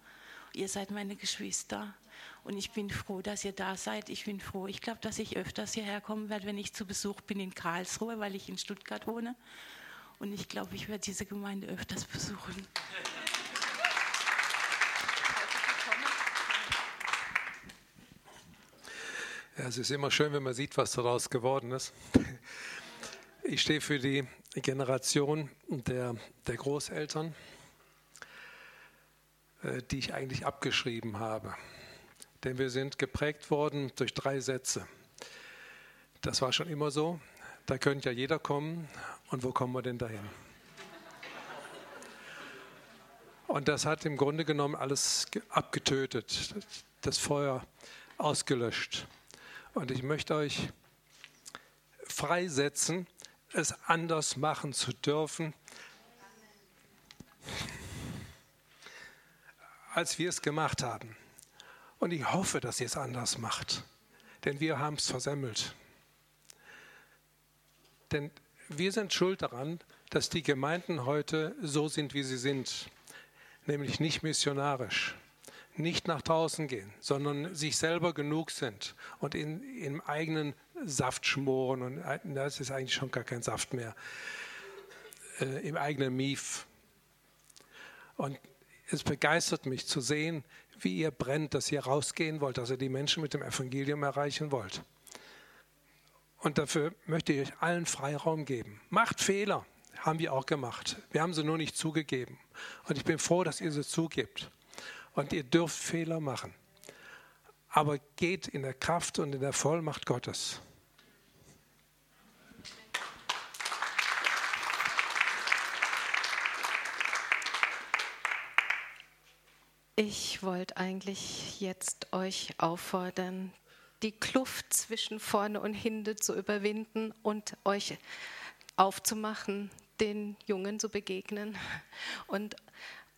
Ihr seid meine Geschwister. Und ich bin froh, dass ihr da seid. Ich bin froh. Ich glaube, dass ich öfters hierher kommen werde, wenn ich zu Besuch bin in Karlsruhe, weil ich in Stuttgart wohne. Und ich glaube, ich werde diese Gemeinde öfters besuchen. Ja, es ist immer schön, wenn man sieht, was daraus geworden ist. Ich stehe für die Generation der, der Großeltern, äh, die ich eigentlich abgeschrieben habe. Denn wir sind geprägt worden durch drei Sätze. Das war schon immer so. Da könnte ja jeder kommen. Und wo kommen wir denn dahin? Und das hat im Grunde genommen alles abgetötet, das Feuer ausgelöscht. Und ich möchte euch freisetzen, es anders machen zu dürfen, als wir es gemacht haben. Und ich hoffe, dass ihr es anders macht, denn wir haben es versemmelt. Denn wir sind schuld daran, dass die Gemeinden heute so sind, wie sie sind, nämlich nicht missionarisch, nicht nach draußen gehen, sondern sich selber genug sind und in, im eigenen Saft schmoren und äh, das ist eigentlich schon gar kein Saft mehr. Äh, Im eigenen Mief. Und es begeistert mich zu sehen, wie ihr brennt, dass ihr rausgehen wollt, dass ihr die Menschen mit dem Evangelium erreichen wollt. Und dafür möchte ich euch allen Freiraum geben. Macht Fehler, haben wir auch gemacht. Wir haben sie nur nicht zugegeben. Und ich bin froh, dass ihr sie zugibt. Und ihr dürft Fehler machen. Aber geht in der Kraft und in der Vollmacht Gottes. Ich wollte eigentlich jetzt euch auffordern, die Kluft zwischen vorne und hinten zu überwinden und euch aufzumachen, den Jungen zu begegnen und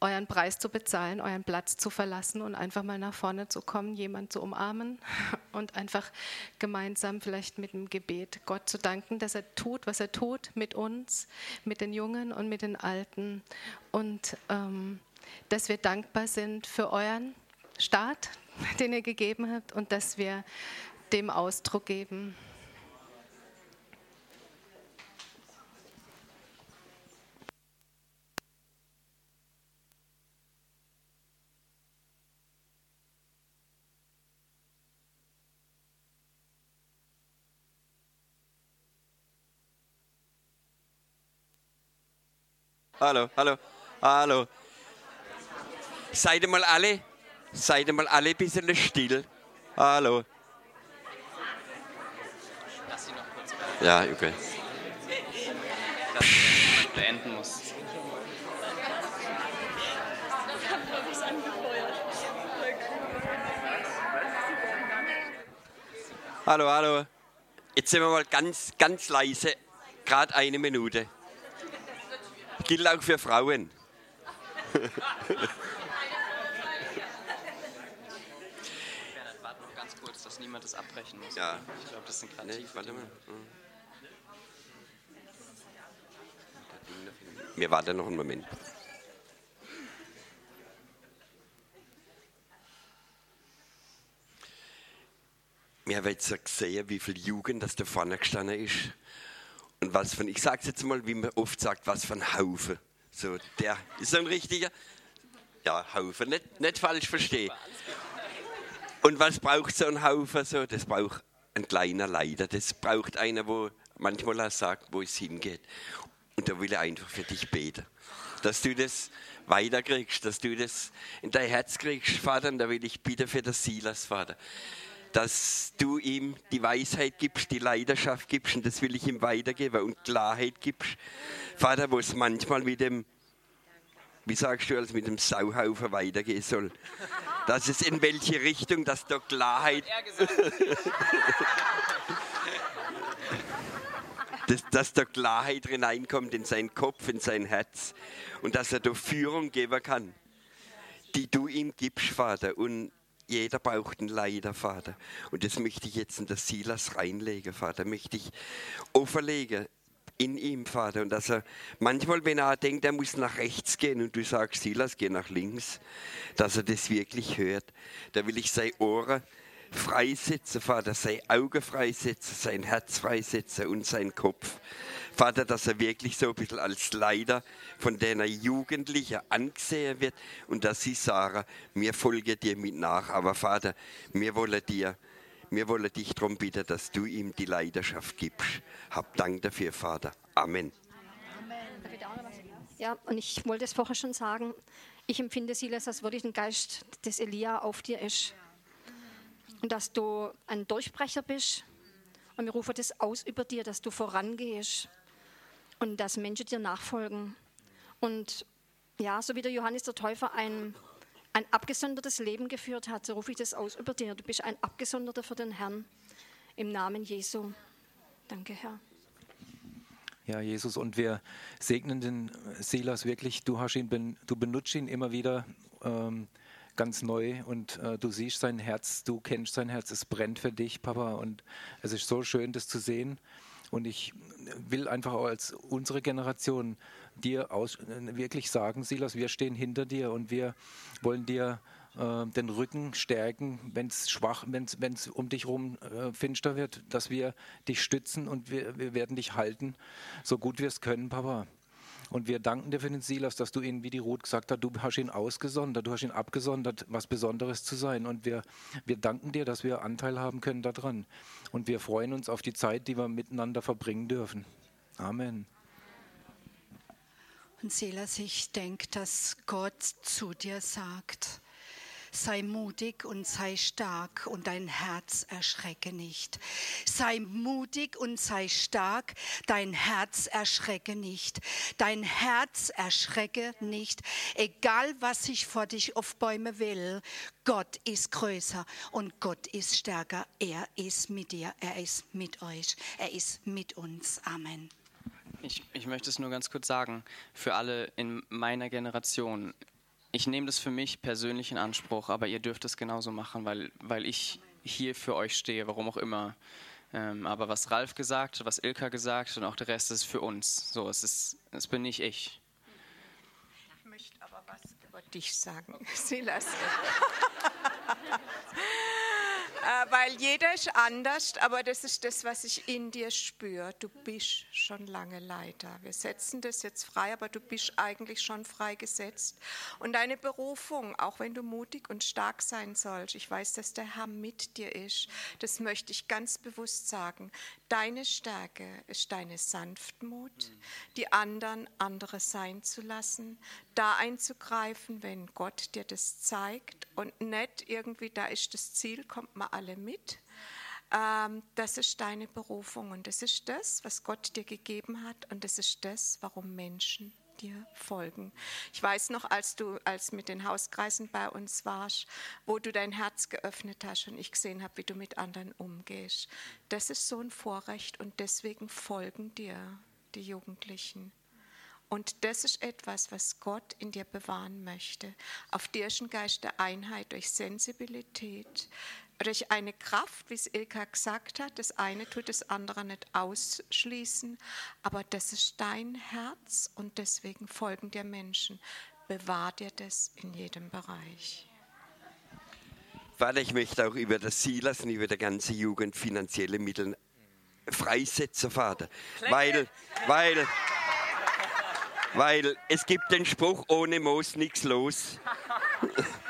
euren Preis zu bezahlen, euren Platz zu verlassen und einfach mal nach vorne zu kommen, jemanden zu umarmen und einfach gemeinsam vielleicht mit dem Gebet Gott zu danken, dass er tut, was er tut mit uns, mit den Jungen und mit den Alten. Und ähm, dass wir dankbar sind für euren Start, den ihr gegeben habt und dass wir dem Ausdruck geben. Hallo, hallo, hallo. Seid ihr mal alle, seid mal alle ein bisschen still. Hallo. Lass sie noch kurz Ja, okay. Dass ich beenden muss. Hallo, hallo. Jetzt sind wir mal ganz, ganz leise. Gerade eine Minute. Gilt auch für Frauen. Bernhard, warte noch niemand das abbrechen muss. Ja. Ich glaube, das sind gerade Nee, warte mal. Wir warten noch einen Moment. Wir haben jetzt gesehen, wie viel Jugend das da vorne gestanden ist. Und was von, ich sage jetzt mal, wie man oft sagt, was ein Haufen. So, der ist so ein richtiger, ja, Haufen, nicht, nicht falsch verstehen. Und was braucht so ein Haufen? So, das braucht ein kleiner Leiter. Das braucht einer, wo manchmal auch sagt, wo es hingeht. Und da will ich einfach für dich beten, dass du das weiterkriegst, dass du das in dein Herz kriegst, Vater. Und da will ich bitten für das Silas, Vater, dass du ihm die Weisheit gibst, die Leidenschaft gibst. Und das will ich ihm weitergeben und Klarheit gibst, Vater, wo es manchmal mit dem wie sagst du, als mit dem Sauhaufen weitergehen soll. Dass es in welche Richtung, dass da Klarheit. dass, dass da Klarheit hineinkommt in seinen Kopf, in sein Herz. Und dass er da Führung geben kann, die du ihm gibst, Vater. Und jeder braucht einen Leiter, Vater. Und das möchte ich jetzt in das Silas reinlegen, Vater. Möchte ich offenlegen in ihm, Vater. Und dass er manchmal, wenn er denkt, er muss nach rechts gehen und du sagst, Silas, geh nach links, dass er das wirklich hört. Da will ich seine Ohren freisetzen, Vater, seine Augen freisetzen, sein Herz freisetzen und seinen Kopf. Vater, dass er wirklich so ein bisschen als Leiter von deiner Jugendlichen angesehen wird und dass sie sagen, wir folgen dir mit nach. Aber Vater, wir wollen dir wir wollen dich darum bitten, dass du ihm die Leidenschaft gibst. Hab Dank dafür, Vater. Amen. Ja, und ich wollte es vorher schon sagen, ich empfinde, Silas, dass wirklich ein Geist des Elia auf dir ist. Und dass du ein Durchbrecher bist. Und wir rufen das aus über dir, dass du vorangehst und dass Menschen dir nachfolgen. Und ja, so wie der Johannes der Täufer ein, ein abgesondertes Leben geführt hat, so rufe ich das aus über dir. Du bist ein Abgesonderter für den Herrn. Im Namen Jesu. Danke, Herr. Ja, Jesus, und wir segnen den Silas wirklich. Du, hast ihn, du benutzt ihn immer wieder ähm, ganz neu und äh, du siehst sein Herz, du kennst sein Herz, es brennt für dich, Papa. Und es ist so schön, das zu sehen. Und ich will einfach auch als unsere Generation dir aus, wirklich sagen, Silas, wir stehen hinter dir und wir wollen dir äh, den Rücken stärken, wenn es schwach, wenn es um dich rum äh, finster wird, dass wir dich stützen und wir, wir werden dich halten, so gut wir es können, Papa. Und wir danken dir für den Silas, dass du ihn, wie die Ruth gesagt hat, du hast ihn ausgesondert, du hast ihn abgesondert, was Besonderes zu sein. Und wir, wir danken dir, dass wir Anteil haben können daran. Und wir freuen uns auf die Zeit, die wir miteinander verbringen dürfen. Amen. Und Silas, ich denke, dass Gott zu dir sagt, sei mutig und sei stark und dein Herz erschrecke nicht. Sei mutig und sei stark, dein Herz erschrecke nicht. Dein Herz erschrecke nicht, egal was ich vor dich aufbäumen will. Gott ist größer und Gott ist stärker. Er ist mit dir, er ist mit euch, er ist mit uns. Amen. Ich, ich möchte es nur ganz kurz sagen, für alle in meiner Generation. Ich nehme das für mich persönlich in Anspruch, aber ihr dürft es genauso machen, weil, weil ich hier für euch stehe, warum auch immer. Ähm, aber was Ralf gesagt hat, was Ilka gesagt hat und auch der Rest ist für uns. So, es, ist, es bin nicht ich. Ich möchte aber was über dich sagen, Silas. Äh, weil jeder ist anders, aber das ist das, was ich in dir spüre. Du bist schon lange Leiter. Wir setzen das jetzt frei, aber du bist eigentlich schon freigesetzt. Und deine Berufung, auch wenn du mutig und stark sein sollst, ich weiß, dass der Herr mit dir ist, das möchte ich ganz bewusst sagen. Deine Stärke ist deine Sanftmut, die anderen andere sein zu lassen, da einzugreifen, wenn Gott dir das zeigt und nicht irgendwie, da ist das Ziel, kommt mal alle mit. Ähm, das ist deine Berufung und das ist das, was Gott dir gegeben hat und das ist das, warum Menschen dir folgen. Ich weiß noch, als du als mit den Hauskreisen bei uns warst, wo du dein Herz geöffnet hast und ich gesehen habe, wie du mit anderen umgehst. Das ist so ein Vorrecht und deswegen folgen dir die Jugendlichen. Und das ist etwas, was Gott in dir bewahren möchte. Auf dir ist ein Geist der Einheit durch Sensibilität, durch eine Kraft, wie es Ilka gesagt hat. Das eine tut das andere nicht ausschließen, aber das ist dein Herz und deswegen folgen dir Menschen. Bewahr dir das in jedem Bereich. Vater, ich möchte auch über das Silas und über die ganze Jugend finanzielle Mittel freisetzen, Vater. Weil, weil, weil es gibt den Spruch, ohne Moos nichts los.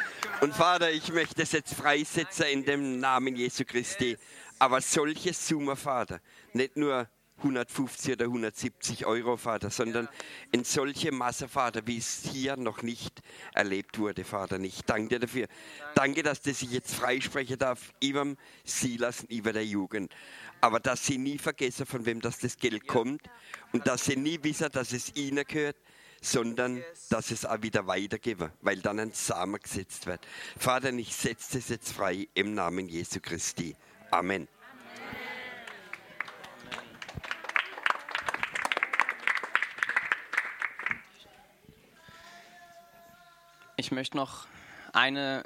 Und Vater, ich möchte es jetzt freisetzen in dem Namen Jesu Christi. Aber solche Summe, Vater, nicht nur 150 oder 170 Euro, Vater, sondern in solche Masse, Vater, wie es hier noch nicht erlebt wurde, Vater. Ich danke dir dafür. Danke, dass das ich jetzt freisprechen darf, über Silas und über der Jugend. Aber dass sie nie vergessen, von wem das, das Geld kommt und dass sie nie wissen, dass es ihnen gehört, sondern dass es auch wieder weitergeben, weil dann ein Samen gesetzt wird. Vater, ich setze es jetzt frei im Namen Jesu Christi. Amen. Ich möchte noch eine,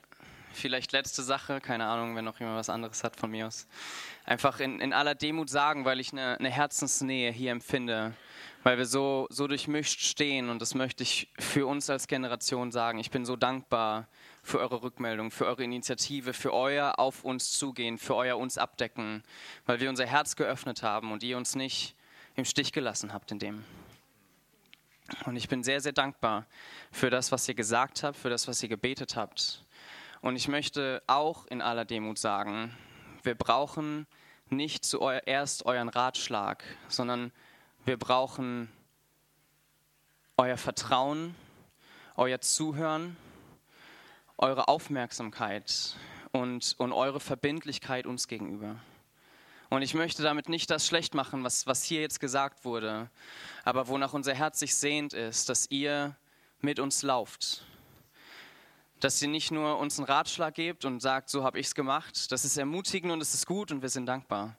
vielleicht letzte Sache, keine Ahnung, wenn noch jemand was anderes hat von mir aus, einfach in, in aller Demut sagen, weil ich eine, eine Herzensnähe hier empfinde, weil wir so, so durchmischt stehen und das möchte ich für uns als Generation sagen. Ich bin so dankbar für eure Rückmeldung, für eure Initiative, für euer auf uns zugehen, für euer uns abdecken, weil wir unser Herz geöffnet haben und ihr uns nicht im Stich gelassen habt in dem. Und ich bin sehr, sehr dankbar für das, was ihr gesagt habt, für das, was ihr gebetet habt. Und ich möchte auch in aller Demut sagen, wir brauchen nicht zuerst euren Ratschlag, sondern wir brauchen euer Vertrauen, euer Zuhören, eure Aufmerksamkeit und, und eure Verbindlichkeit uns gegenüber. Und ich möchte damit nicht das schlecht machen, was, was hier jetzt gesagt wurde, aber wonach unser Herz sich sehnt, ist, dass ihr mit uns lauft. Dass ihr nicht nur uns einen Ratschlag gebt und sagt, so habe ich es gemacht. Das ist ermutigend und es ist gut und wir sind dankbar.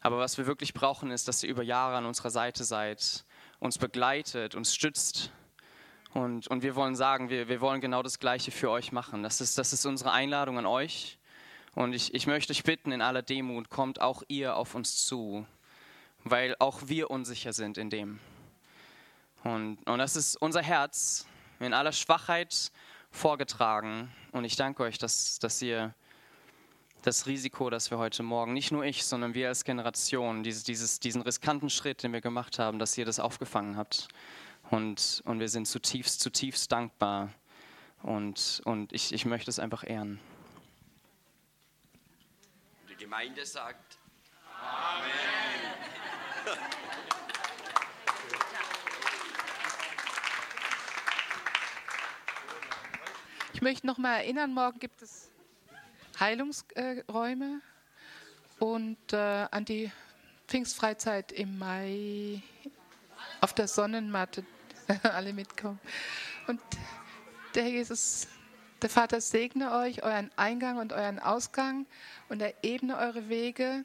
Aber was wir wirklich brauchen, ist, dass ihr über Jahre an unserer Seite seid, uns begleitet, uns stützt. Und, und wir wollen sagen, wir, wir wollen genau das Gleiche für euch machen. Das ist, das ist unsere Einladung an euch. Und ich, ich möchte euch bitten, in aller Demut, kommt auch ihr auf uns zu, weil auch wir unsicher sind in dem. Und, und das ist unser Herz, in aller Schwachheit vorgetragen. Und ich danke euch, dass, dass ihr das Risiko, dass wir heute Morgen, nicht nur ich, sondern wir als Generation, dieses, dieses, diesen riskanten Schritt, den wir gemacht haben, dass ihr das aufgefangen habt. Und, und wir sind zutiefst, zutiefst dankbar. Und, und ich, ich möchte es einfach ehren. Die Gemeinde sagt Amen. Ich möchte noch mal erinnern, morgen gibt es Heilungsräume und äh, an die Pfingstfreizeit im Mai auf der Sonnenmatte alle mitkommen. Und der Jesus, der Vater segne euch, euren Eingang und euren Ausgang und er ebne eure Wege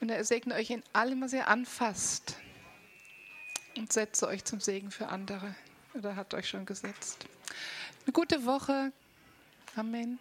und er segne euch in allem, was ihr anfasst und setze euch zum Segen für andere. Oder hat euch schon gesetzt. Eine gute Woche. Amen.